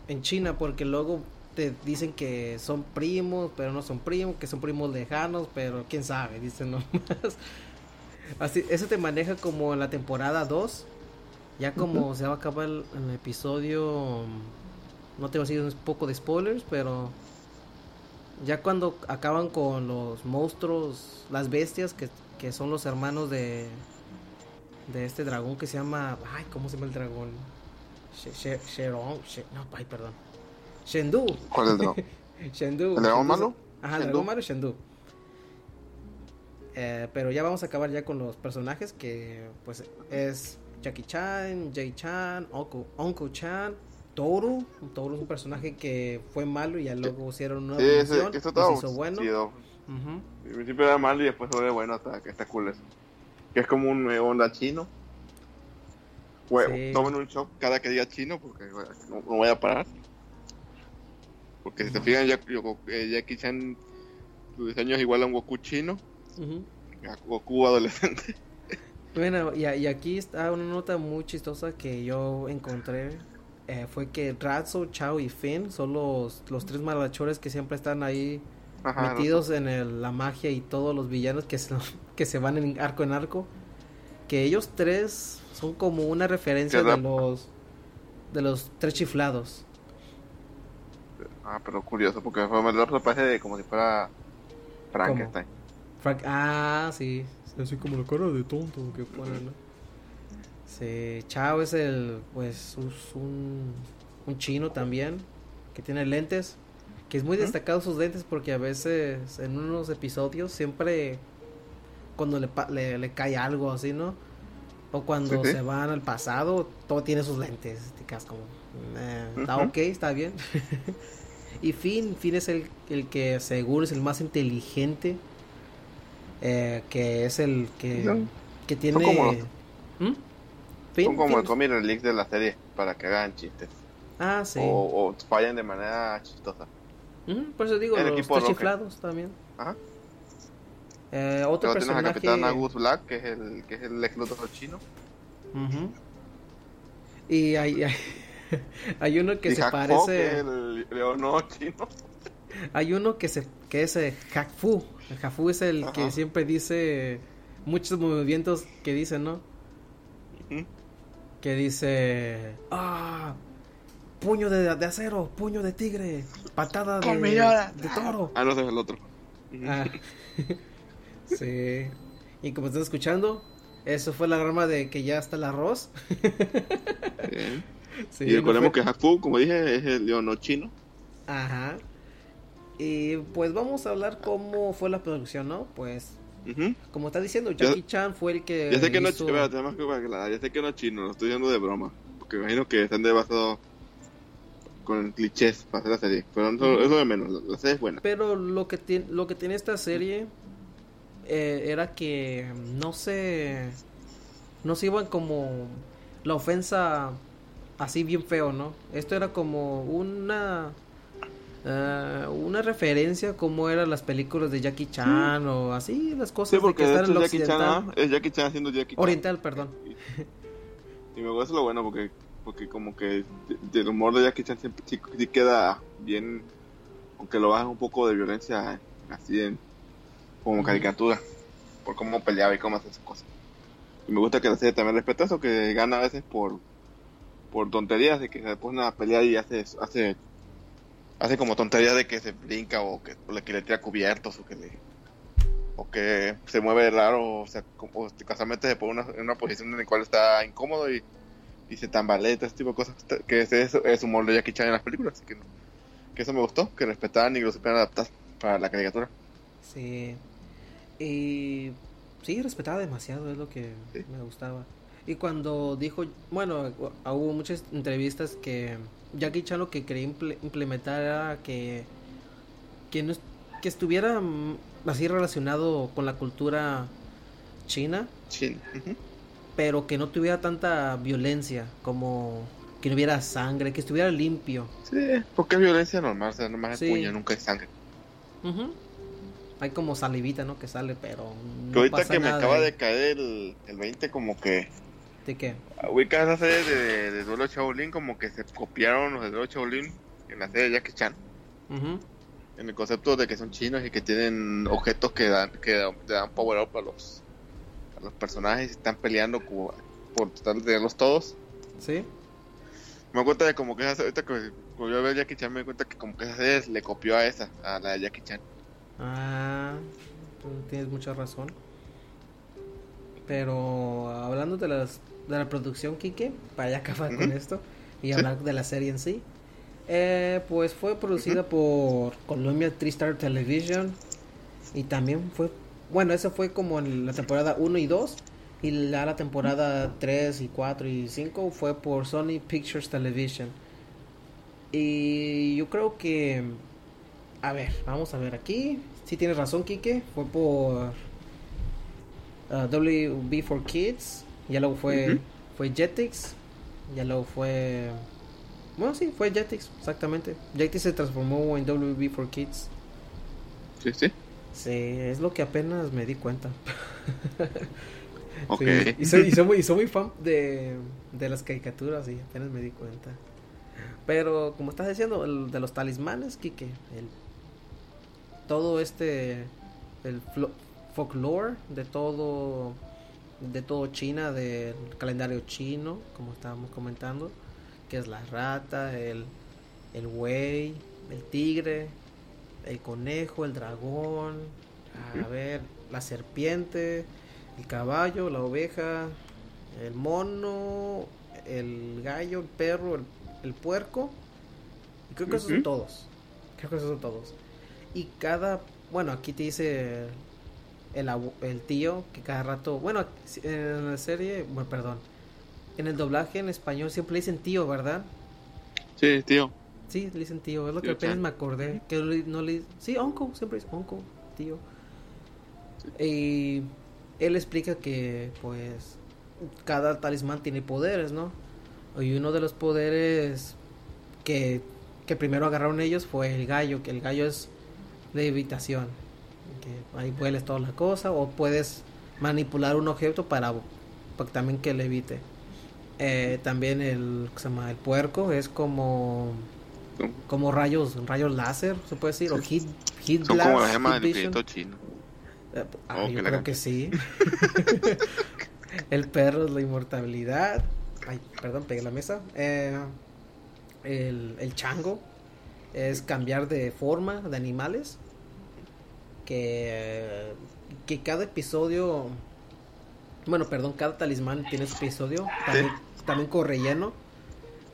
en China porque luego te dicen que son primos, pero no son primos, que son primos lejanos, pero quién sabe, dicen nomás. Así, eso te maneja como en la temporada 2. Ya como se va a acabar el, el episodio, no te voy a decir un poco de spoilers, pero ya cuando acaban con los monstruos, las bestias, que, que son los hermanos de, de este dragón que se llama, ay, ¿cómo se llama el dragón? She- She- Sheron, She- no, ay, perdón. Shendu. ¿Cuál es el dragón? Shendu. ¿El dragón malo? Ajá, el dragón malo es Shendu. Eh, pero ya vamos a acabar ya con los personajes que pues es Jackie Chan, Jay Chan, Uncle Chan, Toru. Toru es un personaje que fue malo y ya luego hicieron una Sí, ese, evolución que esto y se hizo bueno. Ujú. Al principio era malo y después se bueno hasta que está cool eso. Que es como un onda chino. Bueno, Sí. tomen un shock cada que diga chino porque bueno, no, no voy a parar. Porque si se Ujú. fijan, yo- eh, Jackie Chan, su diseño es igual a un Goku chino, Ujú. a Goku adolescente. Bueno, y, y aquí está una nota muy chistosa que yo encontré. Eh, fue que Ratso, Chao y Finn son los, los tres malachores que siempre están ahí Ajá, metidos en el- la magia y todos los villanos que se, que se van en arco en arco. Que ellos tres son como una referencia de los de los tres chiflados. Ah, pero curioso porque fue el otro parece de como si fuera Frankenstein. Frank, ah, sí. Así como la cara de tonto que ponen, ¿no? Sí, Chao es el, pues, un, un chino también, que tiene lentes, que es muy destacado sus lentes porque a veces en unos episodios siempre cuando le, le, le cae algo así, ¿no? O cuando Sí, sí. se van al pasado, todo tiene sus lentes, te quedas como, eh, está ok, está bien. y Finn, Finn es el, el que seguro es el más inteligente, eh, que es el que, que tiene... ¿Mm? Finn, Son como Finn- el comic relic de la serie para que hagan chistes. Ah, sí. O, o fallen de manera chistosa. Ujú, por eso digo, el los equipo chiflados también. Ajá. Eh, otro Luego tienes a personaje... Capitán Agus Black, que es el, que es el ex Luthor chino. Ujú. Y hay, hay, hay uno que y se Hack Fo, que es parece... el leono chino. Hay uno que se que es eh, Hakfu. El Hakfu es el que Ajá. siempre dice muchos movimientos que dice, ¿no? Ujú. Que dice, ah, puño de, de acero, puño de tigre, patada de, toro. Ah, no, es el otro. Ah, sí. Y como están escuchando, eso fue la rama de que ya está el arroz. Bien. Sí, y no recordemos fue- que Haku, como dije, es el leono chino. Ajá. Y pues vamos a hablar cómo fue la producción, ¿no? Pues, Como está diciendo, Ya- Jackie Chan fue el que Ya sé que no es hizo- espérate, nada más que para aclarar, ya sé que no es chino, lo estoy diciendo de broma. Porque me imagino que están debasados con clichés para hacer la serie. Pero eso, eso de menos, la, la serie es buena. Pero lo que tiene, lo que tiene esta serie eh, era que no se no se iban como la ofensa así bien feo, ¿no? Esto era como una eh, una referencia como eran las películas de Jackie Chan o así las cosas Sí, de que de están en Jackie Chan es Jackie Chan haciendo Jackie Chan. oriental, perdón. Y me gusta lo bueno porque porque como que de- del humor de Jackie Chan siempre sí, sí queda bien, aunque lo bajan un poco de violencia así en como caricatura, por cómo peleaba y cómo hace sus cosas. Y me gusta que la serie también respeta eso, que gana a veces por por tonterías de que se pone a pelear y hace hace hace como tonterías de que se brinca o que, o le, que le tira cubiertos o que le o que se mueve raro, o sea, como, casualmente se pone en una posición en la cual está incómodo y, y se tambalea, ese tipo de cosas, que es, es, humor de Jackie Chan en las películas, así que, que eso me gustó, que respetaban y lo supieran adaptar para la caricatura. Sí, y sí, respetaba demasiado, es lo que me gustaba. Y cuando dijo, bueno, hubo muchas entrevistas que Jackie Chan lo que quería implementar era que, que, no, que estuviera mm, así relacionado con la cultura china. Sí. Pero que no tuviera tanta violencia, como que no hubiera sangre, que estuviera limpio. Sí, porque es violencia normal, o sea, nomás es puño, nunca es sangre. Hay como salivita, ¿no? Que sale, pero. No ahorita que me acaba de, caer el, el 20, como que. ¿De qué? Ubicas esa serie de, de Duelo Shaolin, como que se copiaron los de Duelo Shaolin en la serie de Jackie Chan. En el concepto de que son chinos y que tienen objetos que dan que dan power up a los, a los personajes y están peleando por tratar de tenerlos todos. Sí. Me doy cuenta de como que esa ahorita que volvió a ver Jackie Chan me doy cuenta que como que esa serie le copió a esa, a la de Jackie Chan. Ah, tú tienes mucha razón. Pero hablando de las de la producción, Kike, para ya acabar con esto y hablar de la serie en sí. Eh, pues fue producida por Columbia Tristar Television y también fue, bueno, eso fue como en la temporada 1 y 2 y la, la temporada 3 y 4 y 5 fue por Sony Pictures Television. Y yo creo que, a ver, vamos a ver aquí, si tienes razón, Kike, fue por uh, WB4 Kids ya luego fue, fue Jetix. Ya luego fue. Bueno, sí, fue Jetix, exactamente. Jetix se transformó en WB for Kids. Sí, sí. Sí, es lo que apenas me di cuenta. ok. y, soy, y, soy muy, fan de, de las caricaturas y apenas me di cuenta. Pero como estás diciendo, el de los talismanes, Kike, el, todo este, el folklore de todo de todo China, del calendario chino, como estábamos comentando, que es la rata, el, el buey, el tigre, el conejo, el dragón, a ver, la serpiente, el caballo, la oveja, el mono, el gallo, el perro, el, puerco. Y creo que esos son todos. Creo que esos son todos. Y cada, bueno, aquí te dice el, el tío que cada rato, bueno, en la serie, bueno, perdón, en el doblaje en español siempre le dicen tío, ¿verdad? Sí, tío. Sí, le dicen tío, es lo que apenas me acordé, que no le, sí, uncle, siempre es uncle, tío. Y él explica que, pues, cada talismán tiene poderes, ¿no? Y uno de los poderes que, que primero agarraron ellos fue el gallo, que el gallo es de evitación que ahí vueles toda la cosa o puedes manipular un objeto para, también que le evite. Eh, también el, se llama? el puerco es como como rayos rayos láser se puede decir o hit hit son como las gemas del chino. Eh, ah, oh, yo creo que sí. El perro es la inmortalidad. Ay perdón pegué la mesa. Eh, el, el chango es cambiar de forma de animales que, que cada episodio, bueno, perdón, cada talismán tiene su episodio, también, también con relleno,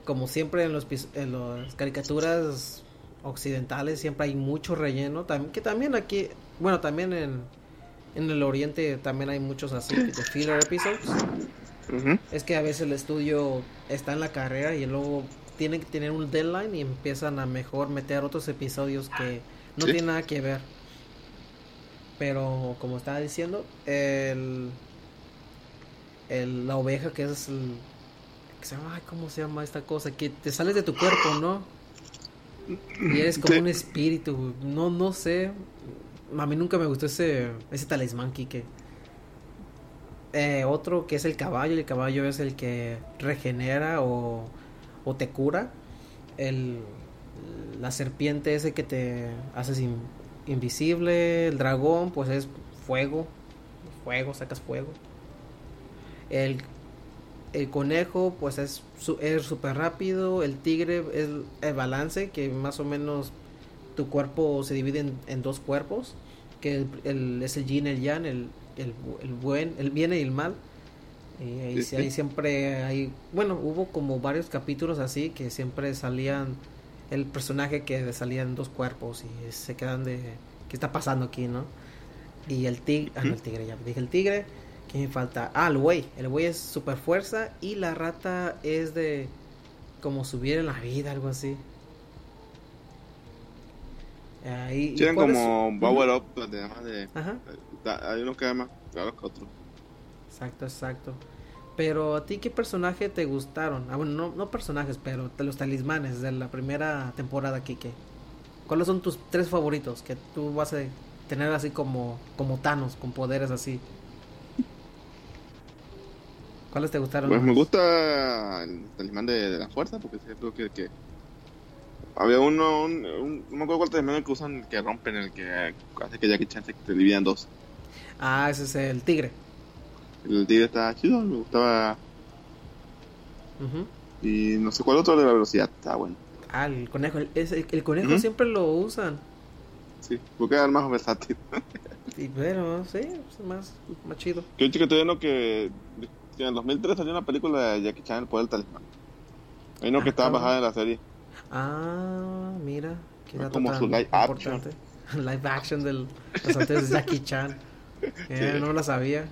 como siempre en los en las caricaturas occidentales siempre hay mucho relleno, también, que también aquí, bueno, también en, en el oriente también hay muchos así, de filler episodes. Es que a veces el estudio está en la carrera y luego tienen que tener un deadline y empiezan a mejor meter otros episodios que no tienen nada que ver. Pero como estaba diciendo, el, el la oveja que es el, que se llama, ¿cómo se llama esta cosa? Que te sales de tu cuerpo, ¿no? Y eres como un espíritu, no no sé. A mí nunca me gustó ese ese talismán Kike. Eh, otro que es el caballo, el caballo es el que regenera o, o te cura. El, la serpiente ese que te hace sin, invisible, el dragón pues es fuego, fuego, sacas fuego. El, el conejo pues es súper rápido, el tigre es el balance, que más o menos tu cuerpo se divide en, dos cuerpos. que el, el- es el yin, el yang, el, el, el buen, el bien y el mal. Y ahí, Sí, sí- ahí sí. siempre hay, bueno, hubo como varios capítulos así que siempre salían el personaje que salía en dos cuerpos y se quedan de, ¿qué está pasando aquí, no? Y el tigre, ah, no, el tigre, ya dije el tigre, ¿quién me falta? Ah, el güey, el güey es super fuerza y la rata es de como subir en la vida, algo así. Eran ¿cuál es como Power. Up, de, además de... Ajá. da- Hay uno que más claro que otro. Exacto, exacto. Pero a ti, ¿qué personaje te gustaron? Ah, bueno, no, no personajes, pero los talismanes de la primera temporada, Kike. ¿Cuáles son tus tres favoritos que tú vas a tener así como, como Thanos, con poderes así? ¿Cuáles te gustaron? Pues me gusta el talismán de, de la fuerza, porque siento que, que había uno, un, un- no me acuerdo cuál talismán que usan, que rompen, el que hace que Jackie Chan se te divida en dos. Ah, ese es el tigre. El tigre estaba chido, me gustaba, y no sé cuál otro de la velocidad, está bueno. Ah, el conejo. El, el conejo siempre lo usan. Sí, porque era el más versátil. Y, pero, sí, es más, más chido. Yo chico todavía no que, en el 2003 salió una película de Jackie Chan, el poder del talismán. Hay uno Ah, que estaba cabrón. basada en la serie. Ah, mira. Qué Es dato como su live action. importante. live action del de Jackie Chan. Eh, Sí. No lo sabía.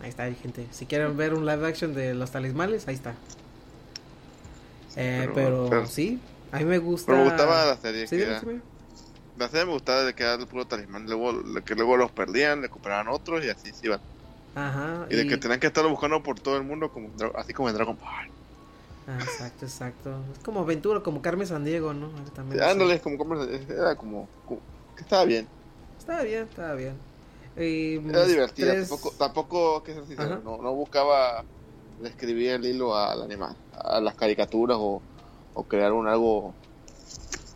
Ahí está, gente. Si quieren ver un live action de los talismanes, ahí está. Eh, pero- sí, a mí me gusta. Pero me gustaba la serie, Sí, que era- la serie me gustaba de que era el puro talismán, luego, que luego los perdían, recuperaban otros y así se iban. Ajá. Y de que tenían que estarlo buscando por todo el mundo, como así como en Dragon Ball. ah, exacto, exacto. Es como aventura, como Carmen San Diego, ¿no? También Sí, como, era como, como- que estaba bien, Estaba bien, estaba bien. Y era divertida, tres- tampoco, tampoco que ser sincero, Ajá. no, no buscaba describir el hilo al animal, a las caricaturas o, o crear un algo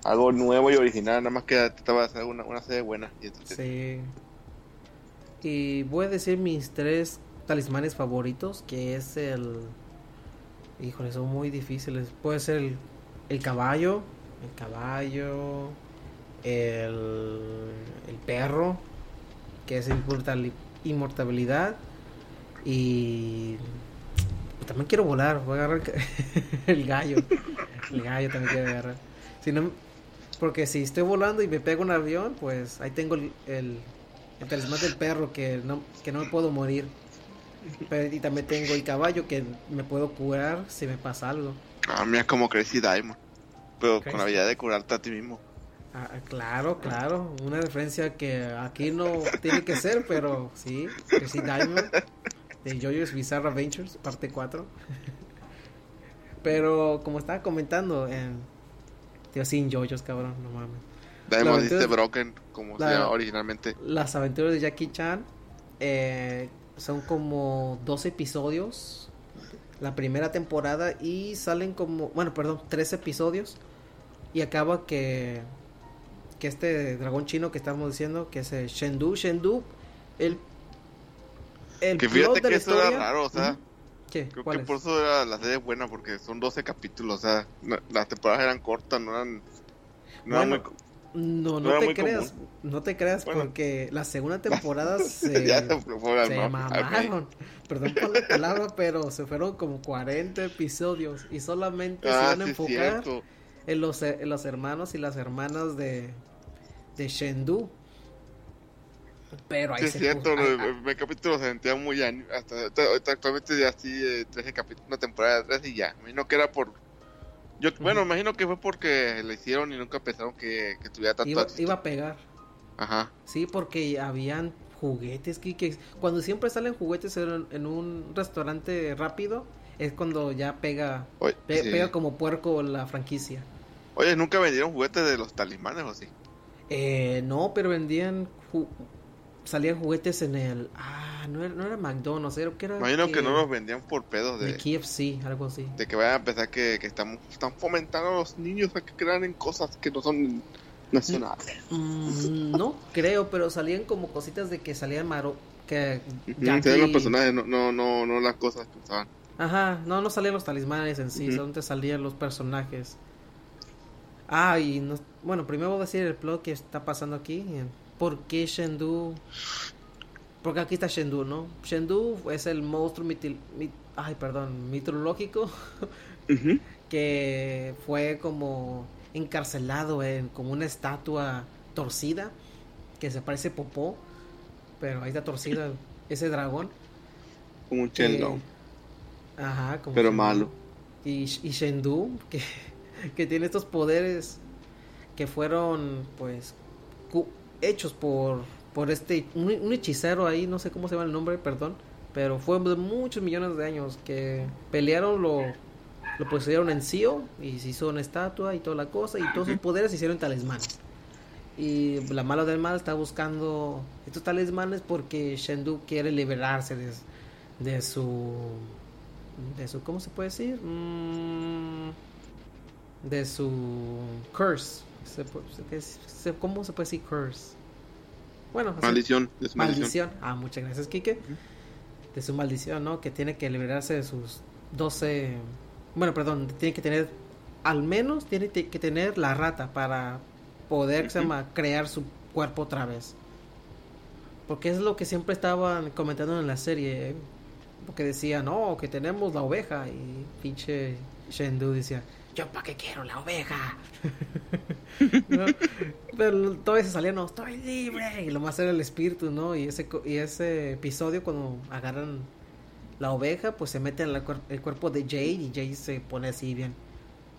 algo nuevo y original, nada más que trataba de hacer una, una serie buena. Y Sí. Y voy a decir mis tres talismanes favoritos, que es el... Híjole, son muy difíciles. Puede ser el, el caballo, el caballo, el, el perro, que es inmortali- inmortalidad, y... pues también quiero volar, voy a agarrar el, gallo. El gallo también quiero agarrar. Si no, porque si estoy volando y me pego un avión, pues ahí tengo el, el, el talismán del perro que no, que no me puedo morir. Pero, y también tengo el caballo que me puedo curar si me pasa algo. a mí es como Crazy Diamond, pero con la habilidad de curarte a ti mismo. Ah, claro, claro. Una referencia que aquí no tiene que ser, pero sí. Crazy Diamond de JoJo's Bizarre Adventures, parte 4. Pero como estaba comentando, en... Tío, sin JoJo's, cabrón, no mames. Diamond dice Broken, como la- se llama originalmente. Las aventuras de Jackie Chan eh, son como dos episodios. La primera temporada y salen como, bueno, perdón, tres episodios. Y acaba que, que este dragón chino que estamos diciendo, que es el Shendu, Shendu, el, el Que fíjate que eso era historia- raro, o sea, creo ¿Cuál que es? por eso era la serie buena, porque son 12 capítulos, o sea, las temporadas eran cortas, no eran... No eran muy... No, no no era te creas, no te creas Bueno. porque la segunda temporada se, se se mar. mamaron. Perdón por la palabra, pero se fueron como 40 episodios y solamente se Ah, van a sí, es enfocar en los, en los hermanos y las hermanas de, de Shendu. Pero ahí Sí, es se cierto, puso- el- el capítulo se sentía muy hasta ahorita actualmente ya sí eh, 13 capítulos, una temporada de 13 y ya, me imagino que era por yo bueno, imagino que fue porque le hicieron y nunca pensaron que, que tuviera tanto iba, iba a pegar. Ajá. Sí, porque habían juguetes que, que cuando siempre salen juguetes en, en un restaurante rápido es cuando ya pega Oye, pe- sí. pega como puerco la franquicia. Oye, nunca vendieron juguetes de los talismanes o sí. Eh, no, pero vendían ju- salían juguetes en el ah no era, no era McDonald's, era que era Imagino que no los vendían por pedos de de, KFC, algo así. de que vayan a pensar que, que están, están fomentando a los niños a que crean en cosas que no son nacionales. Mm, no creo, pero salían como cositas de que salían maro que ven los personajes, no, no, no, no las cosas que usaban. Ajá, no, no salían los talismanes en sí, Ujú. solamente salían los personajes. Ah, y no- bueno, primero voy a decir el plot que está pasando aquí. por qué Shendu. Porque aquí está Shendu, ¿no? Shendu es el monstruo mitil, ay, perdón, mitológico que fue como encarcelado en como una estatua torcida que se parece Popó, pero ahí está torcida ese dragón. Como un Shenlong. Ajá, como pero malo. Y, y Shendu, que, que tiene estos poderes que fueron pues hechos por por este un, hechicero ahí no sé cómo se llama el nombre perdón pero fue de muchos millones de años que pelearon lo lo pusieron en Sio y se hizo una estatua y toda la cosa y todos sus poderes se hicieron talismanes. Y la mala del mal está buscando estos talismanes porque Shendu quiere liberarse de, de su de su cómo se puede decir mm, de su curse ¿Cómo se puede decir curse? Bueno, maldición, maldición. Ah, muchas gracias, Kike. De su maldición, ¿no? Que tiene que liberarse de sus 12. Bueno, perdón, tiene que tener. Al menos tiene que tener la rata para poder se llama, crear su cuerpo otra vez. Porque es lo que siempre estaban comentando en la serie. ¿eh? Porque decían, no, que tenemos la oveja. Y pinche Shendu decía, yo para qué quiero la oveja. Pero todavía se salía, no, estoy libre. Y lo más era el espíritu, ¿no? Y ese, y ese episodio cuando agarran la oveja, pues se mete en el cuerpo de Jade y Jade se pone así bien,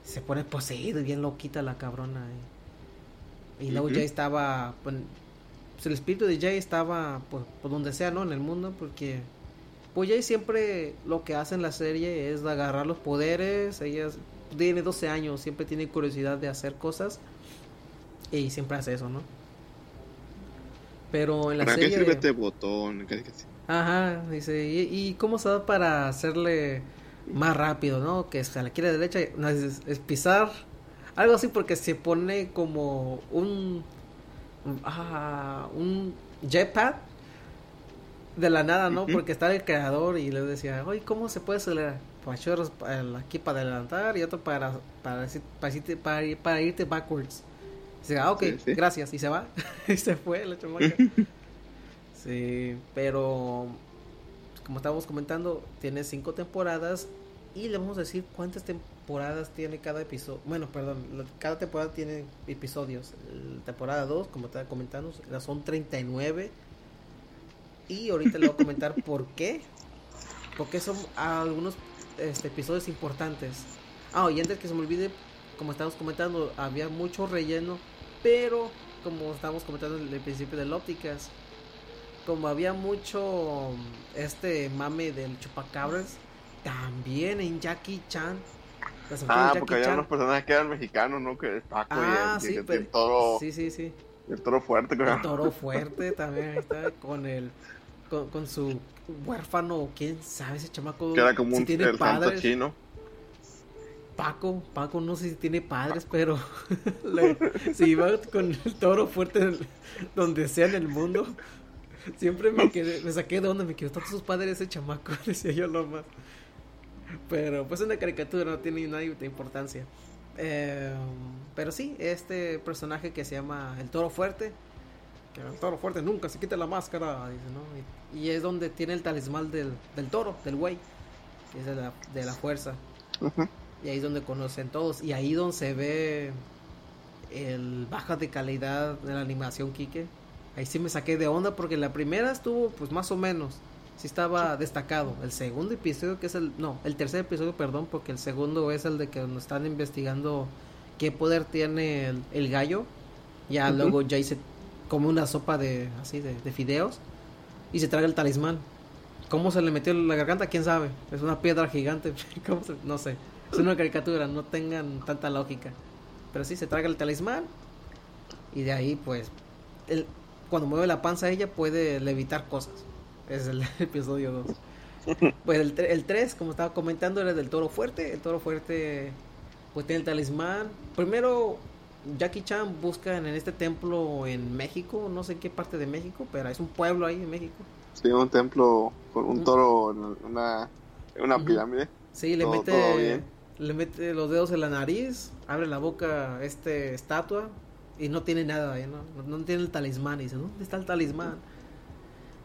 se pone poseído y bien loquita la cabrona. Y, luego Jade estaba, pues, pues, el espíritu de Jade estaba, pues, por donde sea, ¿no? En el mundo, porque... Pues Jade siempre lo que hace en la serie es agarrar los poderes, ellas tiene 12 años, siempre tiene curiosidad de hacer cosas y siempre hace eso, ¿no? Pero en la ¿Para serie... qué sirve este botón? Ajá, dice, ¿y, cómo se da para hacerle más rápido, no? Que se la quiere derecha, no, es, pisar, algo así porque se pone como un... Ah, un jetpack de la nada, ¿no? Porque está el creador y le decía, oye, ¿cómo se puede acelerar? Pachorros aquí para adelantar y otro para para, para, para, irte backwards. dice, ah, ok, gracias. Y se va. y se fue la chamaca. sí, pero como estábamos comentando, tiene cinco temporadas y le vamos a decir cuántas temporadas tiene cada episodio. Bueno, perdón, cada temporada tiene episodios. La temporada 2, como estaba comentando, son 39. Y ahorita le voy a comentar por qué. Porque son algunos este, episodios importantes. Ah, y antes que se me olvide, como estábamos comentando, había mucho relleno, pero como estábamos comentando en el principio de ópticas, como había mucho este mame del chupacabras, también en Jackie Chan. Ah, porque había unos personajes que eran mexicanos, ¿no? Que Paco ah, y el, el toro. Sí, sí, sí. El toro fuerte, El toro fuerte también está con el con, con su huérfano, quién sabe ese chamaco. Que era como un tiene padres. chino. Paco, Paco no sé si tiene padres, pero si iba con el toro fuerte donde sea en el mundo, siempre me quedé, me saqué de onda, me quedó todos sus padres ese chamaco, decía yo lo más. Pero pues es una caricatura, no tiene nada de importancia. Eh, pero sí, este personaje que se llama el toro fuerte, que el toro fuerte nunca se quita la máscara, dice, ¿no? Y, es donde tiene el talismán del, del toro, del güey, que es de la, de la fuerza. Y ahí es donde conocen todos. Y ahí donde se ve el baja de calidad de la animación, Kike. Ahí sí me saqué de onda porque la primera estuvo pues más o menos. Sí estaba destacado. El segundo episodio que es el... No, el tercer episodio, perdón, porque el segundo es el de que nos están investigando qué poder tiene el, gallo. Ya luego ya hice come una sopa de así de, fideos y se traga el talismán. ¿Cómo se le metió en la garganta? ¿Quién sabe? Es una piedra gigante. No sé. Es una caricatura, no tengan tanta lógica. Pero sí, se traga el talismán. Y de ahí, pues, el, cuando mueve la panza ella puede levitar cosas. Es el episodio 2. Pues el, el 3, como estaba comentando, era del toro fuerte. El toro fuerte, pues tiene el talismán. Primero Jackie Chan busca en este templo en México, no sé en qué parte de México, pero es un pueblo ahí en México. Sí, un templo con un toro en una, una pirámide. Sí, le mete le mete los dedos en la nariz, abre la boca este estatua y no tiene nada, ¿no? No, no tiene el talismán. Y dice, ¿dónde está el talismán?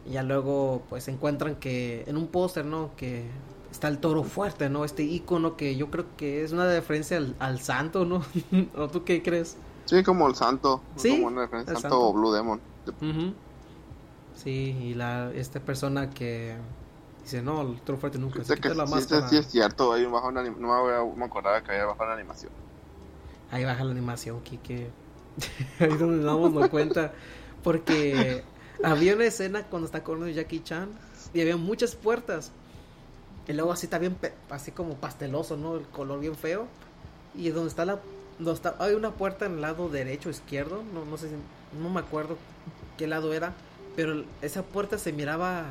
Y ya luego, pues encuentran que en un póster, ¿no? Que está el toro fuerte, ¿no? Este icono que yo creo que es una referencia al, al santo, ¿no? ¿O tú qué crees? Sí, como el santo. Sí, Como una referencia al santo. santo Blue Demon. Ujú. Sí, y la esta persona que dice, no, el toro fuerte nunca. Se que la sí, máscara. sí es cierto, hay un bajón de anim- no me, acordaba que había bajado la animación. Ahí baja la animación, Kike. Ahí donde nos damos cuenta. Porque había una escena cuando está corriendo Jackie Chan y había muchas puertas. Y luego así está bien, así como pasteloso, ¿no? El color bien feo. Y donde está la... Donde está, hay una puerta en el lado derecho, izquierdo. No, no sé si... No me acuerdo qué lado era. Pero el- esa puerta se miraba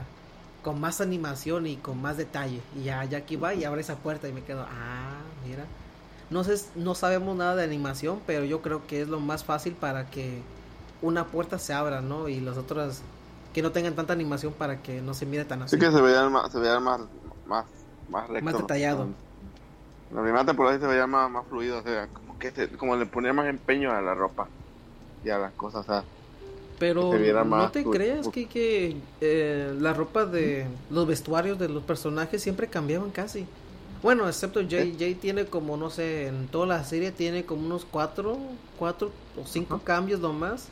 con más animación y con más detalle. Y ya Jackie va y abre esa puerta y me quedo... Ah, mira. No sé, no sabemos nada de animación, pero yo creo que es lo más fácil para que una puerta se abra, ¿no? Y las otras que no tengan tanta animación para que no se mire tan así. Sí que se más, más, más recto. Detallado. La primera temporada se veía más, más fluido, o sea, como que se- como le ponía más empeño a la ropa y a las cosas, o sea, Pero se no te creas que, que eh, la ropa de los vestuarios de los personajes siempre cambiaban casi. Bueno, excepto Jay. Jay tiene como, no sé, en toda la serie tiene como unos cuatro, cuatro o cinco Ajá. cambios nomás.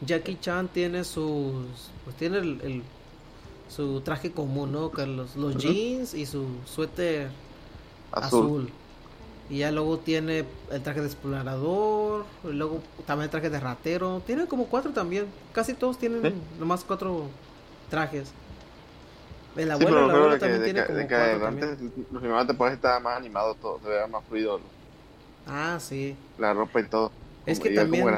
Jackie Chan tiene sus, pues tiene el, el- su traje común, ¿no? Que los, jeans y su suéter azul. azul. Y ya luego tiene el traje de explorador, y luego también el traje de ratero. Tiene como cuatro también. Casi todos tienen Sí. nomás cuatro trajes. El Sí, abuelo, pero el abuelo que, también de tiene que, como de que cuatro también. antes, la primera temporada sí estaba más animado todo, se veía más fluido Ah, sí. la ropa y todo. Es Como- que también-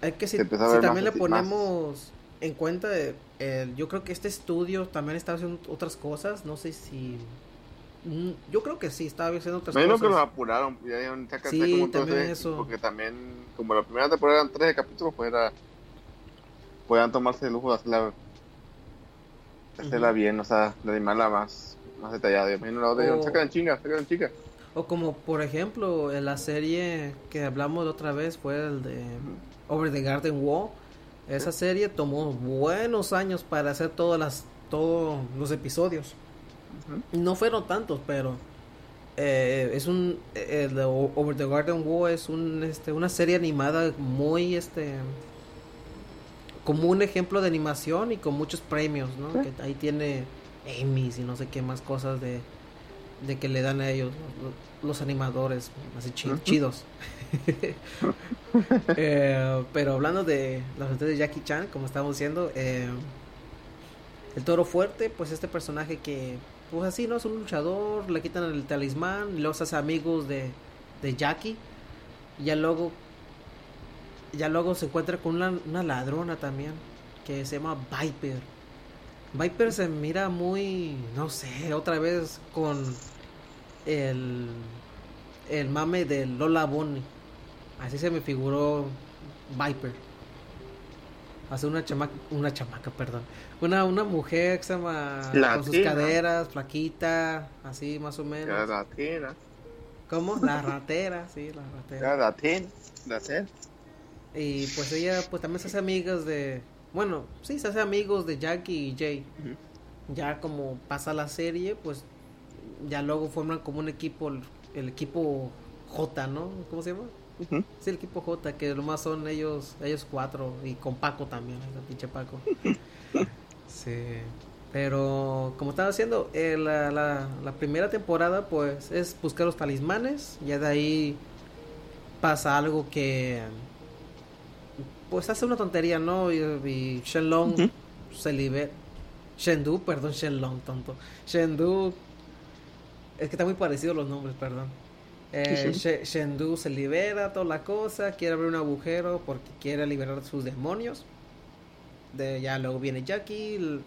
Es que si, también le más- ponemos en cuenta, eh, el- yo creo que este estudio también está haciendo otras cosas. No sé si. mm, Yo creo que sí, estaba haciendo otras Me imagino que los cosas. apuraron, ya Sí, como también eso. porque también, como la primera temporada eran 13 capítulos, pues era, podían tomarse el lujo de hacerla, de hacerla bien, o sea, de animarla más, más detallada. Imagino la otra, dijeron, O- sacan chingas, sacan chingas. O como por ejemplo en la serie que hablamos de otra vez fue el de Over the Garden Wall. Esa serie tomó buenos años para hacer todas las todos los episodios. No fueron tantos, pero eh, es un eh, el Over the Garden Wall es un este una serie animada muy este como un ejemplo de animación y con muchos premios, ¿no? Sí. Que ahí tiene Emmys y no sé qué más cosas de de que le dan a ellos lo- los animadores así chi- chidos. Eh, pero hablando de las aventuras de Jackie Chan, como estamos diciendo, eh, el toro fuerte, pues este personaje que, pues así, ¿no? Es un luchador, le quitan el talismán, se hace amigos de, de Jackie, y ya luego, ya luego se encuentra con una, una ladrona también, que se llama Viper. Viper se mira muy, no sé, otra vez con el, el mame de Lola Bonnie. Así se me figuró Viper. Hace una chamaca, una chamaca, perdón. Una, una mujer que se llama con sus caderas, flaquita, así más o menos. Ya latina, ¿Cómo? La ratera, sí, la ratera. latina, latina. Y pues ella pues también se hace amigas de... Bueno, sí, se hace amigos de Jackie y Jay. Ya como pasa la serie, pues ya luego forman como un equipo, el, el equipo J, ¿no? ¿Cómo se llama? Ujú. Sí, el equipo J, que nomás son ellos, ellos cuatro, y con Paco también, el pinche Paco. sí. Pero, como estaba diciendo, eh, la, la, la primera temporada, pues, es buscar los talismanes, ya de ahí pasa algo que, pues, hace una tontería, ¿no? Y, y Shenlong Ujú. se libera. Shendu, perdón, Shenlong, tonto. Shendu, es que está muy parecido los nombres, perdón. Eh, Sí, sí. She- Shendu se libera, toda la cosa, quiere abrir un agujero porque quiere liberar sus demonios. De, ya luego viene Jackie. l-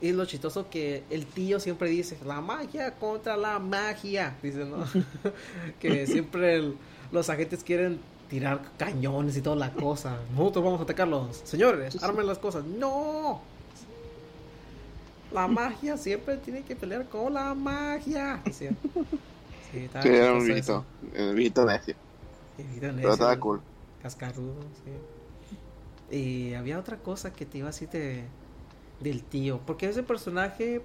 Y lo chistoso que el tío siempre dice, la magia contra la magia. Dice, ¿no? que siempre el- los agentes quieren tirar cañones y toda la cosa. Nosotros vamos a atacarlos. Señores, armen las cosas. No. La magia siempre tiene que pelear con la magia. Decía. Sí, estaba Sí, era un viejito, el viejito necio. Sí, viejito pero necio, estaba cool. Cascarudo, sí. Y había otra cosa que te iba a decir de, del tío. Porque ese personaje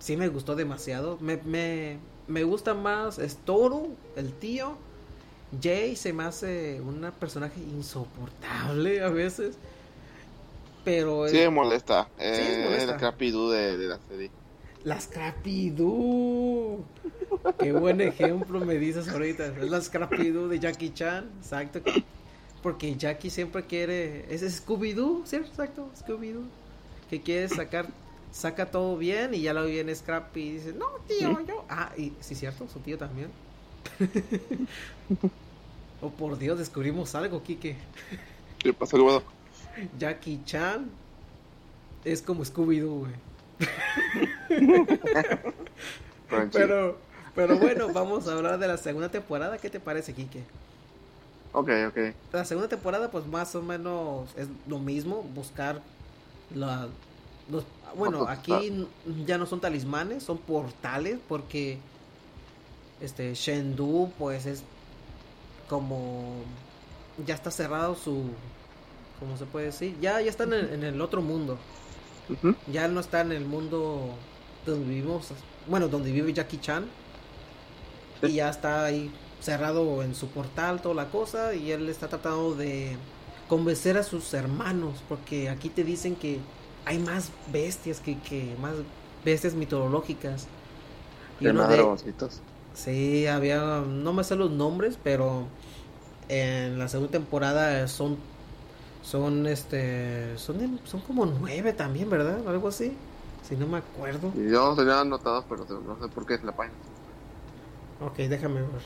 sí me gustó demasiado. Me, me, me gusta más Storu, el tío. Jay se me hace un personaje insoportable a veces. Pero Sí, me molesta. Sí, es Eh, molesta. el Crapidú de, de la serie. Las Scrappy-Doo. Qué buen ejemplo me dices ahorita. Es la Scrappy-Doo de Jackie Chan. Exacto. Porque Jackie siempre quiere. Es Scooby-Doo, ¿cierto? Exacto. Scooby-Doo. Que quiere sacar. Saca todo bien y ya lo viene Scrappy y dice: No, tío, yo. Ah, y sí, cierto. Su tío también. oh, por Dios, descubrimos algo, Kike. ¿Qué pasa? Jackie Chan es como Scooby-Doo, güey. Pero, pero bueno, vamos a hablar de la segunda temporada. ¿Qué te parece, Kike? Ok, ok. La segunda temporada, pues más o menos es lo mismo, buscar la, los, bueno, aquí ya no son talismanes, son portales, porque este Shendu, pues es como ya está cerrado su, ¿cómo se puede decir? Ya, ya está en en el otro mundo. Ya no está en el mundo donde vivimos, bueno, donde vive Jackie Chan. Sí. Y ya está ahí cerrado en su portal, toda la cosa. Y él está tratando de convencer a sus hermanos. Porque aquí te dicen que hay más bestias, que, que más bestias mitológicas. Y uno de. Sí, había, no me sé los nombres, pero en la segunda temporada son, son este, son, de- son como nueve también, ¿verdad? Algo así, si no me acuerdo. Y yo tenía anotados, pero no sé por qué es la página. Ok, déjame ver.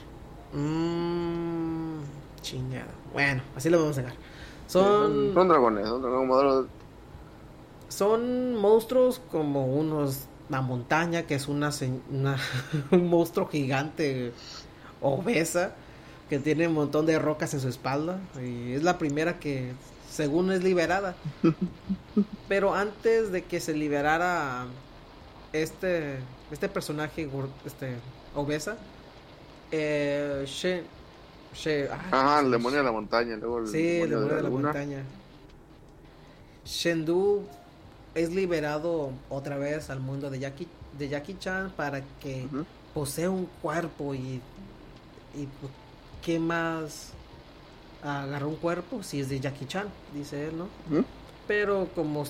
Mmm, chingada. Bueno, así lo vamos a sacar. Son, Son dragones, son dragones modelos. son monstruos como unos, la montaña, que es una, una- un monstruo gigante, obesa, que tiene un montón de rocas en su espalda. Y es la primera que, según es liberada. Pero antes de que se liberara este, este personaje este, obesa, eh, Shen, She- ah, Ajá, el ¿cómo se demonio de la montaña, luego el Sí, el demonio de la luna. montaña. Shendu es liberado otra vez al mundo de Jackie, de Jackie Chan para que Ujú. posea un cuerpo y, y pues, ¿qué más agarró un cuerpo si es de Jackie Chan? Dice él, ¿no? Ujú. Pero como mm,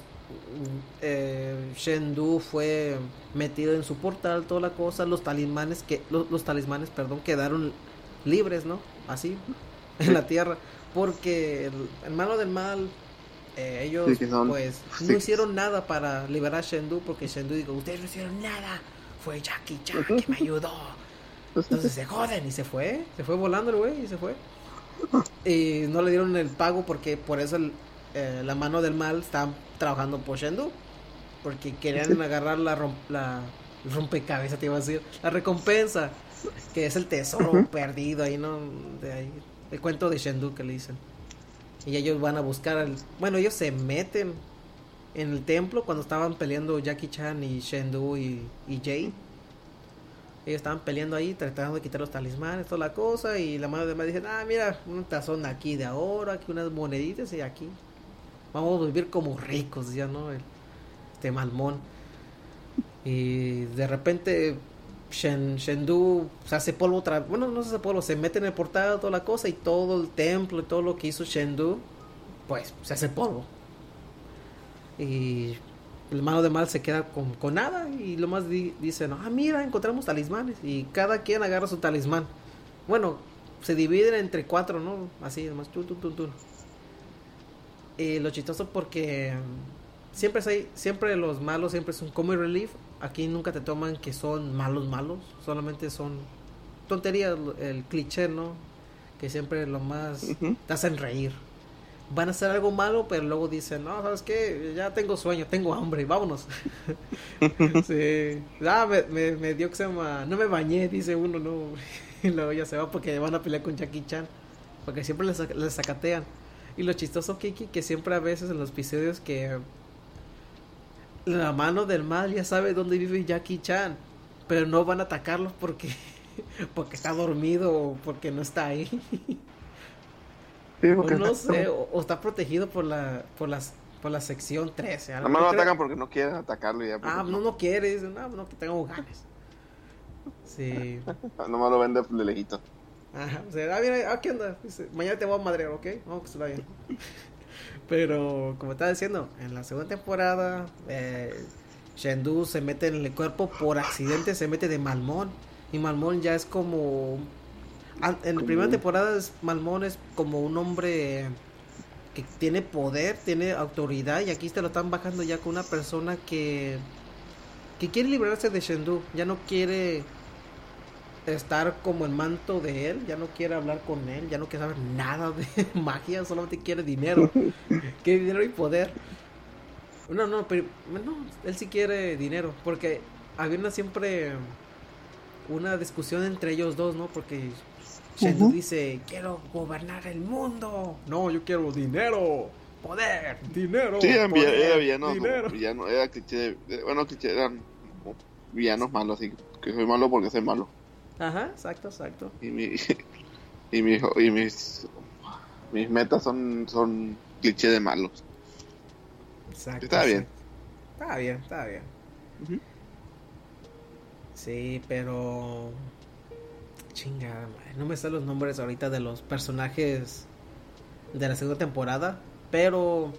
eh, Shendu fue metido en su portal, toda la cosa, los talismanes que los, los talismanes, perdón, quedaron libres, ¿no? Así en la tierra, porque el, malo del mal eh, ellos Sí, que son- pues sí. no hicieron nada para liberar a Shendu porque Shendu dijo, "Ustedes no hicieron nada. Fue Jackie Chan que me ayudó." Entonces se joden y se fue, se fue volando el güey y se fue. Y no le dieron el pago porque por eso el- eh, la mano del mal está trabajando por Shendu. Porque querían agarrar la, rom- la rompecabezas, te iba a decir, la recompensa, que es el tesoro perdido ahí, ¿no? De ahí, el cuento de Shendu que le dicen. Y ellos van a buscar al... Bueno, ellos se meten en el templo cuando estaban peleando Jackie Chan y Shendu y, y Jay. Ellos estaban peleando ahí, tratando de quitar los talismanes, toda la cosa. Y la mano de mal dice, ah, mira, un tazón aquí de oro, aquí unas moneditas y aquí. Vamos a vivir como ricos, ya, ¿no? Este malmón. Y de repente Shen, Shendu se hace polvo otra Bueno, no se hace polvo, se mete en el portal, toda la cosa. Y todo el templo y todo lo que hizo Shendu, pues se hace polvo. Y el malo de mal se queda con, con nada y lo más di- dicen, ah, mira, encontramos talismanes y cada quien agarra su talismán. Bueno, se dividen entre cuatro, ¿no? Así, además, tú, tú, tú, tú. Y lo chistoso porque mm, siempre hay, siempre los malos siempre son comic relief. Aquí nunca te toman que son malos malos, solamente son tonterías, el cliché, ¿no? Que siempre lo más Ujú. te hacen reír. Van a hacer algo malo, pero luego dicen, no, ¿sabes qué? Ya tengo sueño, tengo hambre, vámonos. sí. Ah, me, dio que se llama, no me bañé, dice uno, no. Y luego ya se va porque van a pelear con Jackie Chan. Porque siempre les, les sacatean. Y lo chistoso, Kiki, que siempre a veces en los episodios que la mano del mal ya sabe dónde vive Jackie Chan. Pero no van a atacarlo porque, porque está dormido o porque no está ahí. Sí, O porque no sé, o, o está protegido por la, por las, por la sección 13. algo. Nada más lo creo- atacan porque no quieren atacarlo ya. Ah, porque no, no quiere, dice, no, no, que tengo ganas. Sí. Nomás lo vende de lejito. Ajá, o sea, ah, mira, ah, ¿qué onda? Dice, mañana te voy a madrear, ¿ok? No, que se vaya. Pero, como estaba diciendo, en la segunda temporada, eh, Shendu se mete en el cuerpo por accidente, se mete de Malmón. Y Malmón ya es como. En la primera temporada, es, Malmón es como un hombre que tiene poder, tiene autoridad. Y aquí te lo están bajando ya con una persona que. que quiere librarse de Shendu. Ya no quiere estar como el manto de él, ya no quiere hablar con él, ya no quiere saber nada de magia, solamente quiere dinero, quiere dinero y poder. No, no, pero no, él sí quiere dinero, porque había una siempre una discusión entre ellos dos, ¿no? Porque Shendu Ujú. dice, quiero gobernar el mundo. No, yo quiero dinero, poder, dinero. Sí, eran poder, era villano, como dinero. villano, era cliché bueno, cliché, eran villanos malos, así que soy malo porque soy malo. Ajá, exacto, exacto. Y, mi, y, mi- y mis, mis metas son, son cliché de malos. exacto Está bien. Está bien, está bien. Sí, pero. Chingada, no me sé los nombres ahorita de los personajes de la segunda temporada. Pero.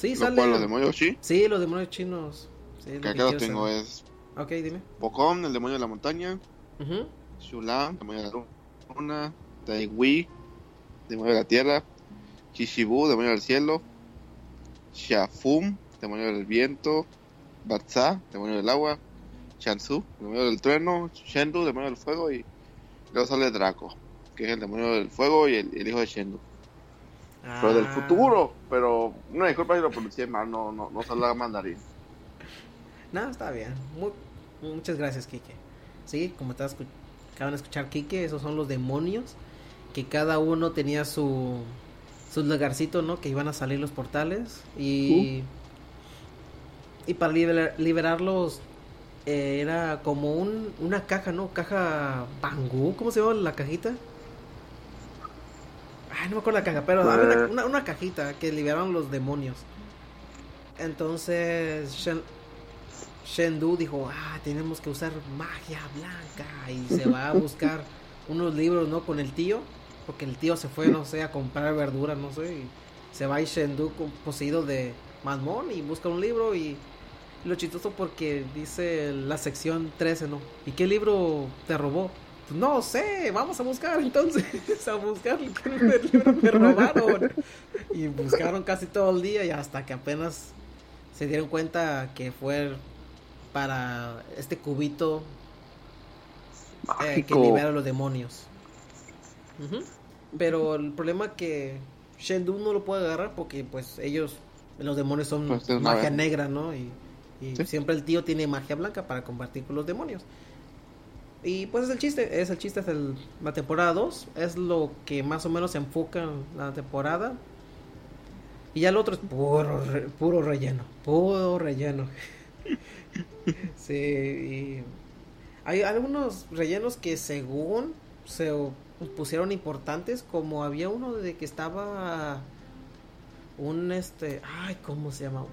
Sí, Los sale. los demonios sí, Sí, los demonios chinos. Sí, es lo que acá quiero tengo saber. es Ok, dime. Pocón, el demonio de la montaña, Ujú. Shula, demonio de la luna, Daiwi, demonio de la tierra, Chishibu, demonio del cielo, Shafum, demonio del viento, Batsa, demonio del agua, Shansu, demonio del trueno, Shendu, demonio del fuego y luego sale Draco, que es el demonio del fuego y el, el hijo de Shendu. Pero del Ah, futuro, pero una disculpa si lo pronuncié mal, no, no, no sale mandarín. No, está bien. Mu- muchas gracias, Kike. Sí, como te acaban de escuchar, Kike, esos son los demonios. Que cada uno tenía su, su lugarcito, ¿no? Que iban a salir los portales. Y, y para liber- liberarlos eh, era como un, una caja, ¿no? Caja Bangú, ¿cómo se llama la cajita? Ay, no me acuerdo la caja, pero una, Eh. una, una cajita que liberaron los demonios. Entonces Shen, Shendu dijo, ah, tenemos que usar magia blanca y se va a buscar unos libros, ¿no? Con el tío, porque el tío se fue, no sé, a comprar verduras, no sé, y se va y Shendu poseído de Masmón y busca un libro y lo chistoso porque dice la sección 13, ¿no? ¿Y qué libro te robó? Pues no sé, vamos a buscar entonces, a buscar qué libro me robaron. Y buscaron casi todo el día y hasta que apenas se dieron cuenta que fue para este cubito eh, que libera a los demonios. Pero el problema es que Shendu no lo puede agarrar porque pues ellos, los demonios son Pues, es magia negra, ¿no? Y, y Sí. siempre el tío tiene magia blanca para combatir con los demonios. Y pues es el chiste, es el chiste de la temporada 2, es lo que más o menos se enfoca en la temporada. Y ya el otro es puro, re- puro relleno, puro relleno. sí, y hay algunos rellenos que según se pusieron importantes, como había uno de que estaba un este, ay, ¿cómo se llama?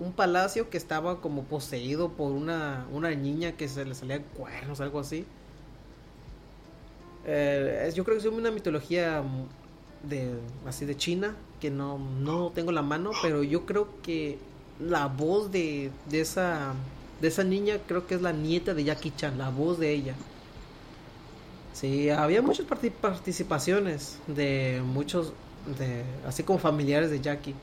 Un palacio que estaba como poseído por una, una niña que se le salían cuernos, algo así. Eh, es- yo creo que es una mitología de así de China que no, no tengo la mano, pero yo creo que la voz de, de esa de esa niña creo que es la nieta de Jackie Chan, la voz de ella. Sí, había muchas parti- participaciones de muchos de así como familiares de Jackie.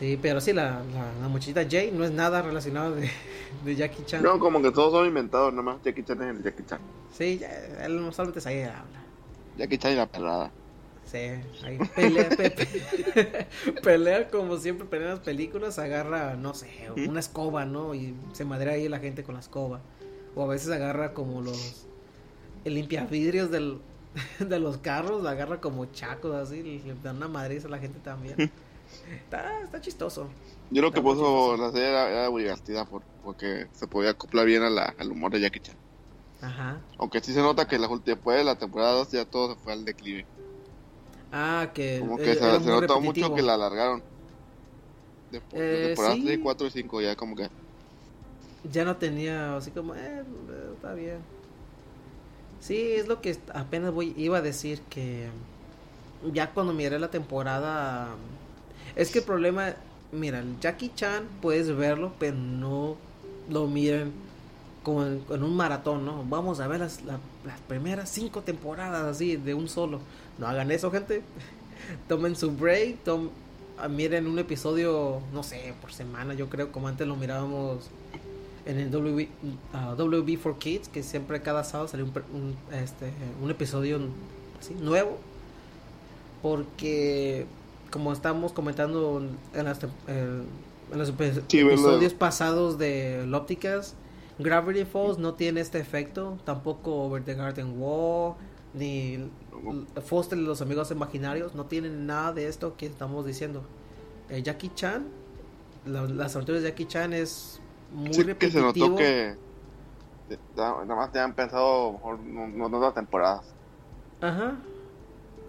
Sí, pero sí, la, la, la muchachita Jay no es nada relacionado de, de Jackie Chan. No, como que todos son inventados, nomás Jackie Chan es el Jackie Chan. Sí, ya, él no solamente ahí habla. Jackie Chan y la pelada. Sí, ahí pelea, pe- pe- pelea como siempre pelea en las películas, agarra, no sé, una escoba, ¿no? Y se madrea ahí la gente con la escoba. O a veces agarra como los el limpiavidrios del, de los carros, agarra como chacos así, y le dan una madriz a la gente también. Está, está chistoso. Yo creo que chistoso. la serie era, era muy divertida, por, porque se podía acoplar bien a la, al humor de Jackie Chan. Ajá. Aunque sí se nota que la, después de la temporada 2 ya todo se fue al declive. Ah, que. Como que eh, se, se notó repetitivo. mucho que la alargaron. De, de Eh, temporada sí. 3, 4 y 5 ya como que... Ya no tenía, así como, eh, eh, está bien. Sí, es lo que apenas voy, iba a decir que ya cuando miré la temporada, es que el problema, mira, el Jackie Chan puedes verlo, pero no lo miren como en, un maratón, ¿no? Vamos a ver las, la- las primeras cinco temporadas así de un solo. No hagan eso, gente. Tomen su break, tom- ah, miren un episodio, no sé, por semana, yo creo, como antes lo mirábamos en el WB, ah, WB for Kids, que siempre cada sábado sale un, un, este, un episodio nuevo. Porque, como estamos comentando en, las eh, en los Sí, episodios pasados de Lópticas, Gravity Falls no tiene este efecto, tampoco Over the Garden Wall, ni Foster y los amigos imaginarios, no tienen nada de esto que estamos diciendo. Eh, Jackie Chan, la- las aventuras de Jackie Chan es muy Sí, que se repetitivo. notó que... Nada más te han pensado mejor no, no, temporadas. Ajá.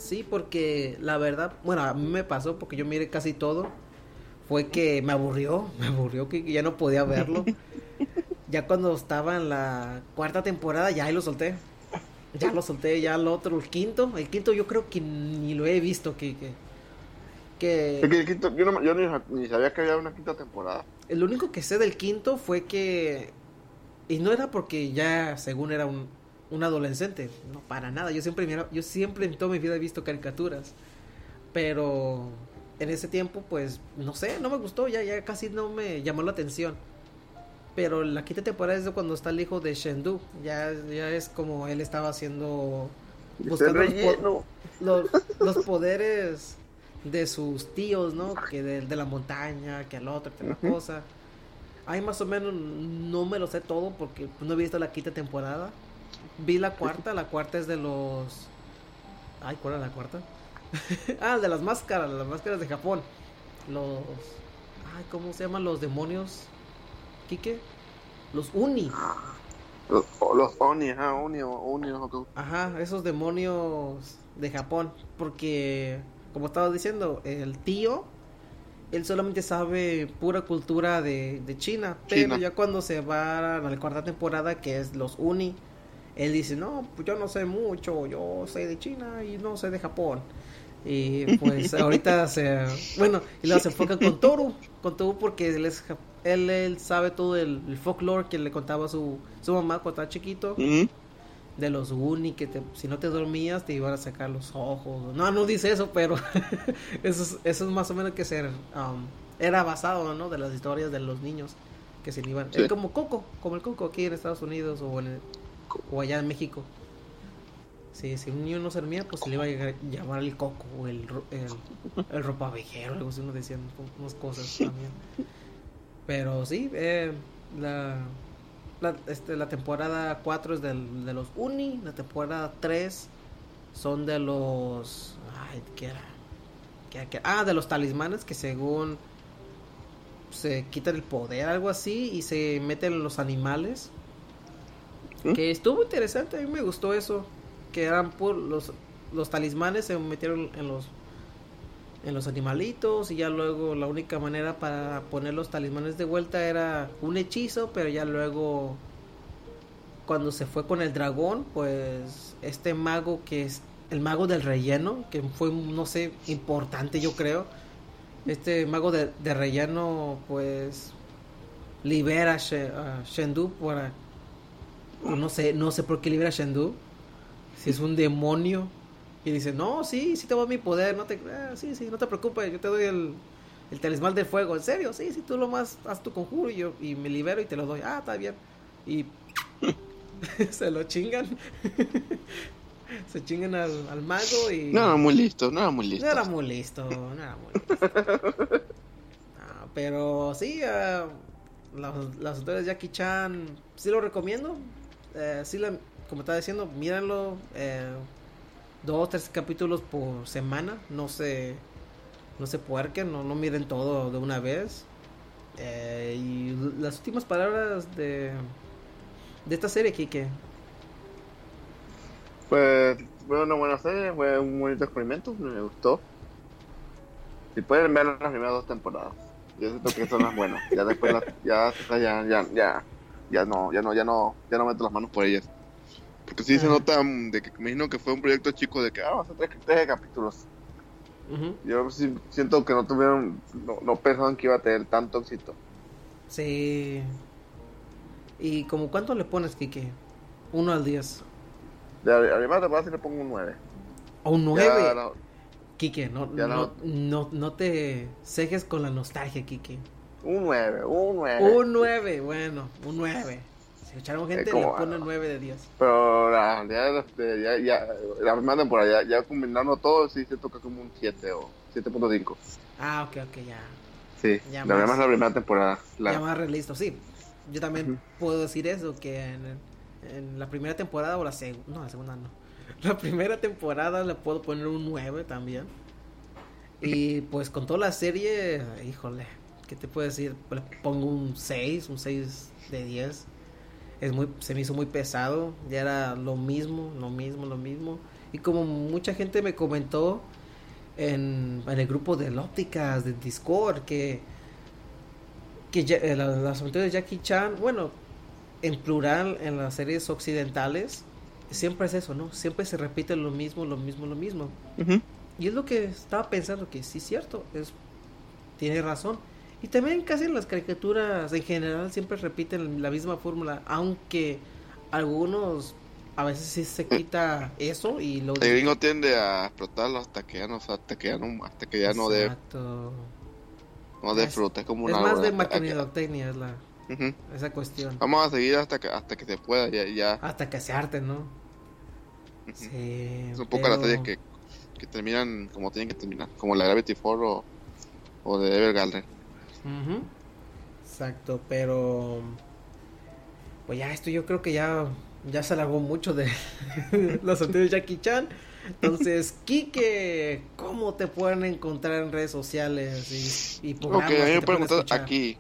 Sí, porque la verdad, bueno, a mí me pasó porque yo miré casi todo. Fue que me aburrió, me aburrió que ya no podía verlo. ya cuando estaba en la cuarta temporada, ya ahí lo solté. Ya lo solté, ya el otro, el quinto. El quinto yo creo que ni lo he visto. Que, que, que el quinto- yo, no- yo ni, ni sabía que había una quinta temporada. el único que sé del quinto fue que. Y no era porque ya, según era un, un adolescente. No, para nada. Yo siempre, mira- yo siempre en toda mi vida he visto caricaturas. Pero en ese tiempo, pues, no sé, no me gustó. Ya, ya casi no me llamó la atención. Pero la quinta temporada es de cuando está el hijo de Shendu. Ya, ya es como él estaba haciendo. Buscando los, po- los, los poderes de sus tíos, ¿no? Que de, de la montaña, que al otro, que la cosa. Ahí más o menos no me lo sé todo porque no he visto la quinta temporada. Vi la cuarta, la cuarta es de los... Ay, ¿cuál era la cuarta? ah, de las máscaras, las máscaras de Japón. Los... Ay, ¿cómo se llaman los demonios? ¿Kike? Los Uni. Los, los Oni, ajá, Oni, o- Oni, Ajá, esos demonios de Japón. Porque, como estaba diciendo, el tío, él solamente sabe pura cultura de, de China. Pero China. ya cuando se va a la cuarta temporada, que es los Uni, él dice, no, pues yo no sé mucho, yo sé de China y no sé de Japón. Y pues ahorita se... Bueno, y luego se enfoca con Toru, con Toru porque él, es, él, él sabe todo el, el folklore que le contaba su, su mamá cuando estaba chiquito Ujú. de los uni que te- si no te dormías te iban a sacar los ojos. No, no dice eso, pero eso, es, eso es más o menos que ser um, era basado, ¿no? De las historias de los niños que se le iban. Sí. Es como Coco, como el Coco aquí en Estados Unidos o, en el- o allá en México. Sí, si un niño no se dormía, pues se le iba a llamar el Coco o el, el, el ropavejero, algo así, uno decían unas cosas también. Pero sí, eh, la, la, este, la temporada 4 es del- de los Uni, la temporada 3 son de los... Ay, ¿qué era? ¿Qué- qué? Ah, de los talismanes que según se quitan el poder, algo así, y se meten en los animales. ¿Mm? Que estuvo interesante, a mí me gustó eso. Que eran por los, los talismanes se metieron en los en los animalitos y ya luego la única manera para poner los talismanes de vuelta era un hechizo, pero ya luego cuando se fue con el dragón, pues este mago que es el mago del relleno, que fue no sé, importante yo creo. Este mago de, de relleno pues libera a, She- a Shendu para no sé, no sé por qué libera a Shendu. Si es un demonio y dice, no, sí, sí te doy mi poder, no te, ah, sí, sí, no te preocupes, yo te doy el, el talismán del fuego, en serio, sí, sí, tú lo más, haz tu conjuro y yo, y me libero y te lo doy, ah, está bien, y se lo chingan, se chingan al, al mago y... No era muy listo, no era muy listo. No era muy listo, no era muy listo. Pero sí, ah, las, las historias de Jackie Chan, sí lo recomiendo. Eh, sí, la- como estaba diciendo, mírenlo. eh, dos, tres capítulos por semana. No se, no se puerquen, no, no miren todo de una vez. Eh, y las últimas palabras de, de esta serie, Kike. Pues fue una buena serie, fue un bonito experimento, me gustó. Si pueden ver las primeras dos temporadas, yo siento que son las buenas. Ya después ya, ya, ya, ya, ya no, ya no, ya no, ya no meto las manos por ellas. Porque sí se nota mm, de que me imagino que fue un proyecto chico de que ah, vamos a hacer 13 capítulos. Yo sí siento que no tuvieron, no, no pensaban que iba a tener tanto éxito. Sí. ¿Y como cuánto le pones, Kike? Uno al 10. De además de base le pongo un 9. O un Ya 9. no- Kike, no, Ya no, no. no, no te cejes con la nostalgia, Kike. Un 9, un 9. Un 9, bueno, un 9. Si escucharon gente, le como- ponen 9 de 10. Pero la que ya, ya, la primera temporada, ya, ya combinando todo, sí se toca como un 7 o 7.5. Ah, ok, ok, ya. Sí, Ya la más. la primera temporada. La, Ya más realista, sí. Yo también Ujú. puedo decir eso, que en, en la primera temporada o la segunda, no, la segunda no. La primera temporada le puedo poner un 9 también. Y pues con toda la serie, híjole, ¿qué te puedo decir? Le pongo un 6, un 6 de 10. Es muy, se me hizo muy pesado, ya era lo mismo, lo mismo, lo mismo. Y como mucha gente me comentó en, en el grupo de ópticas de Discord que que ya- eh, la- las aventuras de Jackie Chan, bueno, en plural en las series occidentales, siempre es eso, ¿no? Siempre se repite lo mismo, lo mismo, lo mismo. Ujú. Y es lo que estaba pensando, que sí es cierto, es, tiene razón. Y también casi en las caricaturas en general siempre repiten la misma fórmula, aunque algunos a veces sí se quita eso y lo El gringo tiende a explotarlo hasta que ya no, hasta que ya no, hasta que ya no dé, Exacto. no dé Es- fruta, es como Es una más de mercadotecnia es la, esa cuestión. Vamos a seguir hasta que hasta que se pueda, ya, ya. Hasta que se arte, ¿no? Ujú. Sí. Es un poco pero- las series que, que terminan como tienen que terminar, como la Gravity Falls o, o de Evergarden. Ujú. Exacto, pero pues ya esto yo creo que ya ya se alargó mucho de los anteriores Jackie Chan. Entonces, Kike, ¿cómo te pueden encontrar en redes sociales y, y Ok, programas a mí me pueden encontrar aquí.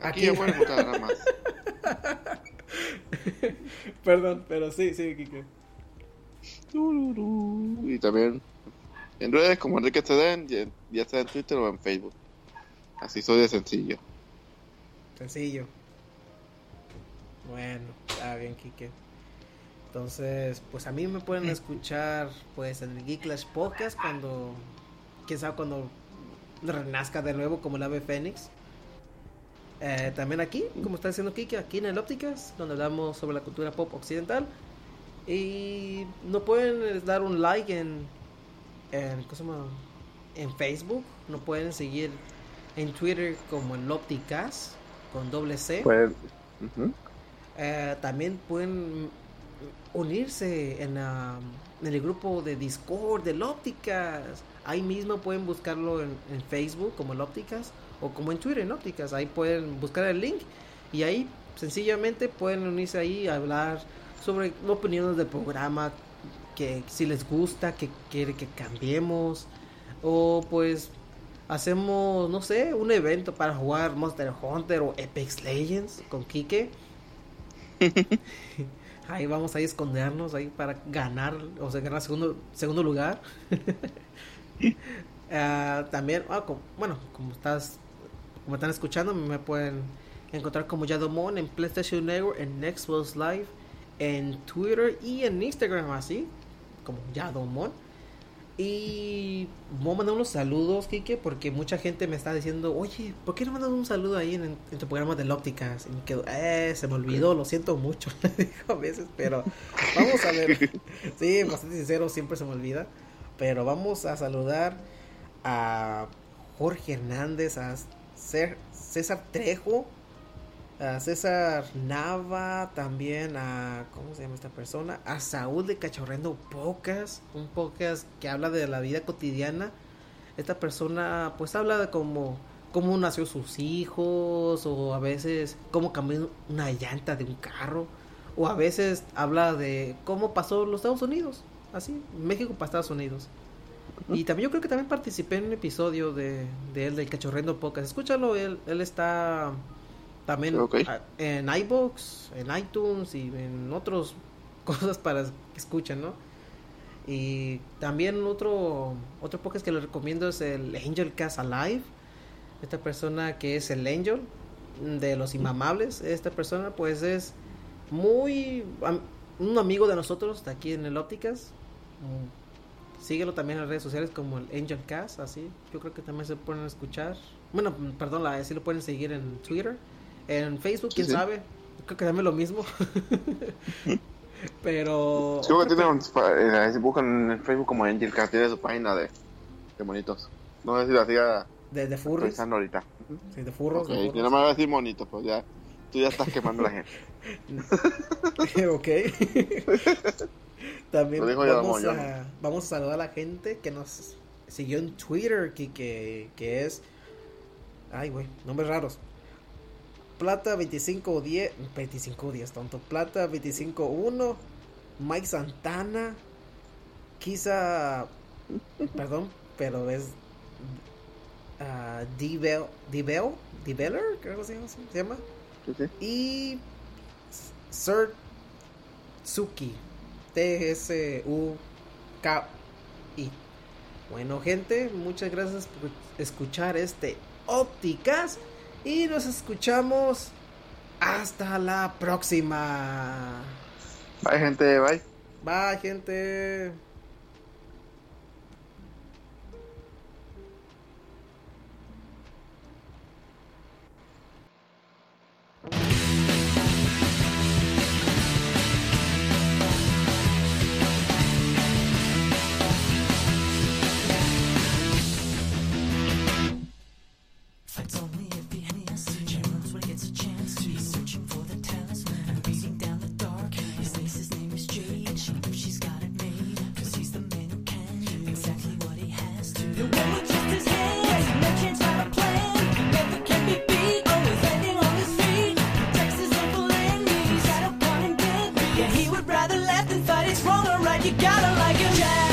Aquí, Aquí. me pueden encontrar nada más. Perdón, pero sí, sí, Kike. Y también en redes como Enrique Ceden, ya, ya sea en Twitter o en Facebook. Así soy de sencillo. Sencillo. Bueno, está bien, Kike. Entonces, pues a mí me pueden escuchar pues en el Geeklash Podcast cuando, quién sabe, cuando renazca de nuevo como el ave Fénix. Eh, también aquí, como está diciendo Kike, aquí en el Ópticas, donde hablamos sobre la cultura pop occidental. Y no pueden eh, dar un like en, en, ¿cómo se llama? en Facebook, no pueden seguir en Twitter como el Ópticas con doble C. Pues. Eh, también pueden unirse en, la- en el grupo de Discord del Ópticas. Ahí mismo pueden buscarlo en, en Facebook como el Ópticas o como en Twitter en Ópticas. Ahí pueden buscar el link y ahí sencillamente pueden unirse ahí a hablar sobre opiniones del programa, que si les gusta, que quiere que cambiemos o pues hacemos, no sé, un evento para jugar Monster Hunter o Apex Legends con Kike. ahí vamos a escondernos ahí para ganar, o sea, ganar segundo, segundo lugar. Ah, también, ah, como- bueno, como estás, como están escuchando, me pueden encontrar como Yadomon en PlayStation Network, en Xbox Live, en Twitter y en Instagram, así como Yadomon. Y voy a mandar unos saludos, Kike, porque mucha gente me está diciendo, oye, ¿por qué no mandas un saludo ahí en, en tu programa de ópticas? Y me quedo, eh, se me olvidó, lo siento mucho, le digo a veces, pero vamos a ver. Sí, bastante sincero, siempre se me olvida. Pero vamos a saludar a Jorge Hernández, a César Trejo, a César Nava, también a, ¿cómo se llama esta persona? A Saúl de Cachorrendo Pocas, un podcast que habla de la vida cotidiana. Esta persona pues habla de cómo, cómo nació sus hijos o a veces cómo cambió una llanta de un carro o a veces habla de cómo pasó los Estados Unidos, así, México para Estados Unidos. Y también yo creo que también participé en un episodio de, de él, del Cachorrendo Podcast. Escúchalo, él, él está también en iBox, en iTunes y en otras cosas para que escuchen, ¿no? Y también otro, otro podcast que les recomiendo es el Angel Cast Alive. Esta persona que es el Angel de los Inmamables. Esta persona pues es muy... un amigo de nosotros de aquí en el Ópticas. Mm, Síguelo también en las redes sociales como el Angel Cast, así. Yo creo que también se pueden escuchar. Bueno, perdón, la, sí lo pueden seguir en Twitter. En Facebook, Sí, quién sí. sabe. Creo que también lo mismo. Pero... Sí, porque tiene un, eh, buscan en Facebook como Angel Cat, tiene su página de, de monitos. No sé si la siga De, de furries. revisando ahorita. Sí, de furros. Ok, de furros. no me va a decir monitos, pues ya, tú ya estás quemando a la gente. ok. También vamos, a, vamos a saludar a la gente que nos siguió en Twitter, que, que, que es... Ay, güey, nombres raros. Plata 2510, 2510, tonto. Plata 251, Mike Santana, quizá, perdón, pero es uh, Divel, Divel, Diveller, creo que se llama, se llama. Y Sir Tsuki. T-S-U-K-I. Bueno, gente, muchas gracias por escuchar este Ópticas. Y nos escuchamos hasta la próxima. Bye, gente, bye. Bye, gente. you gotta like it. Yeah.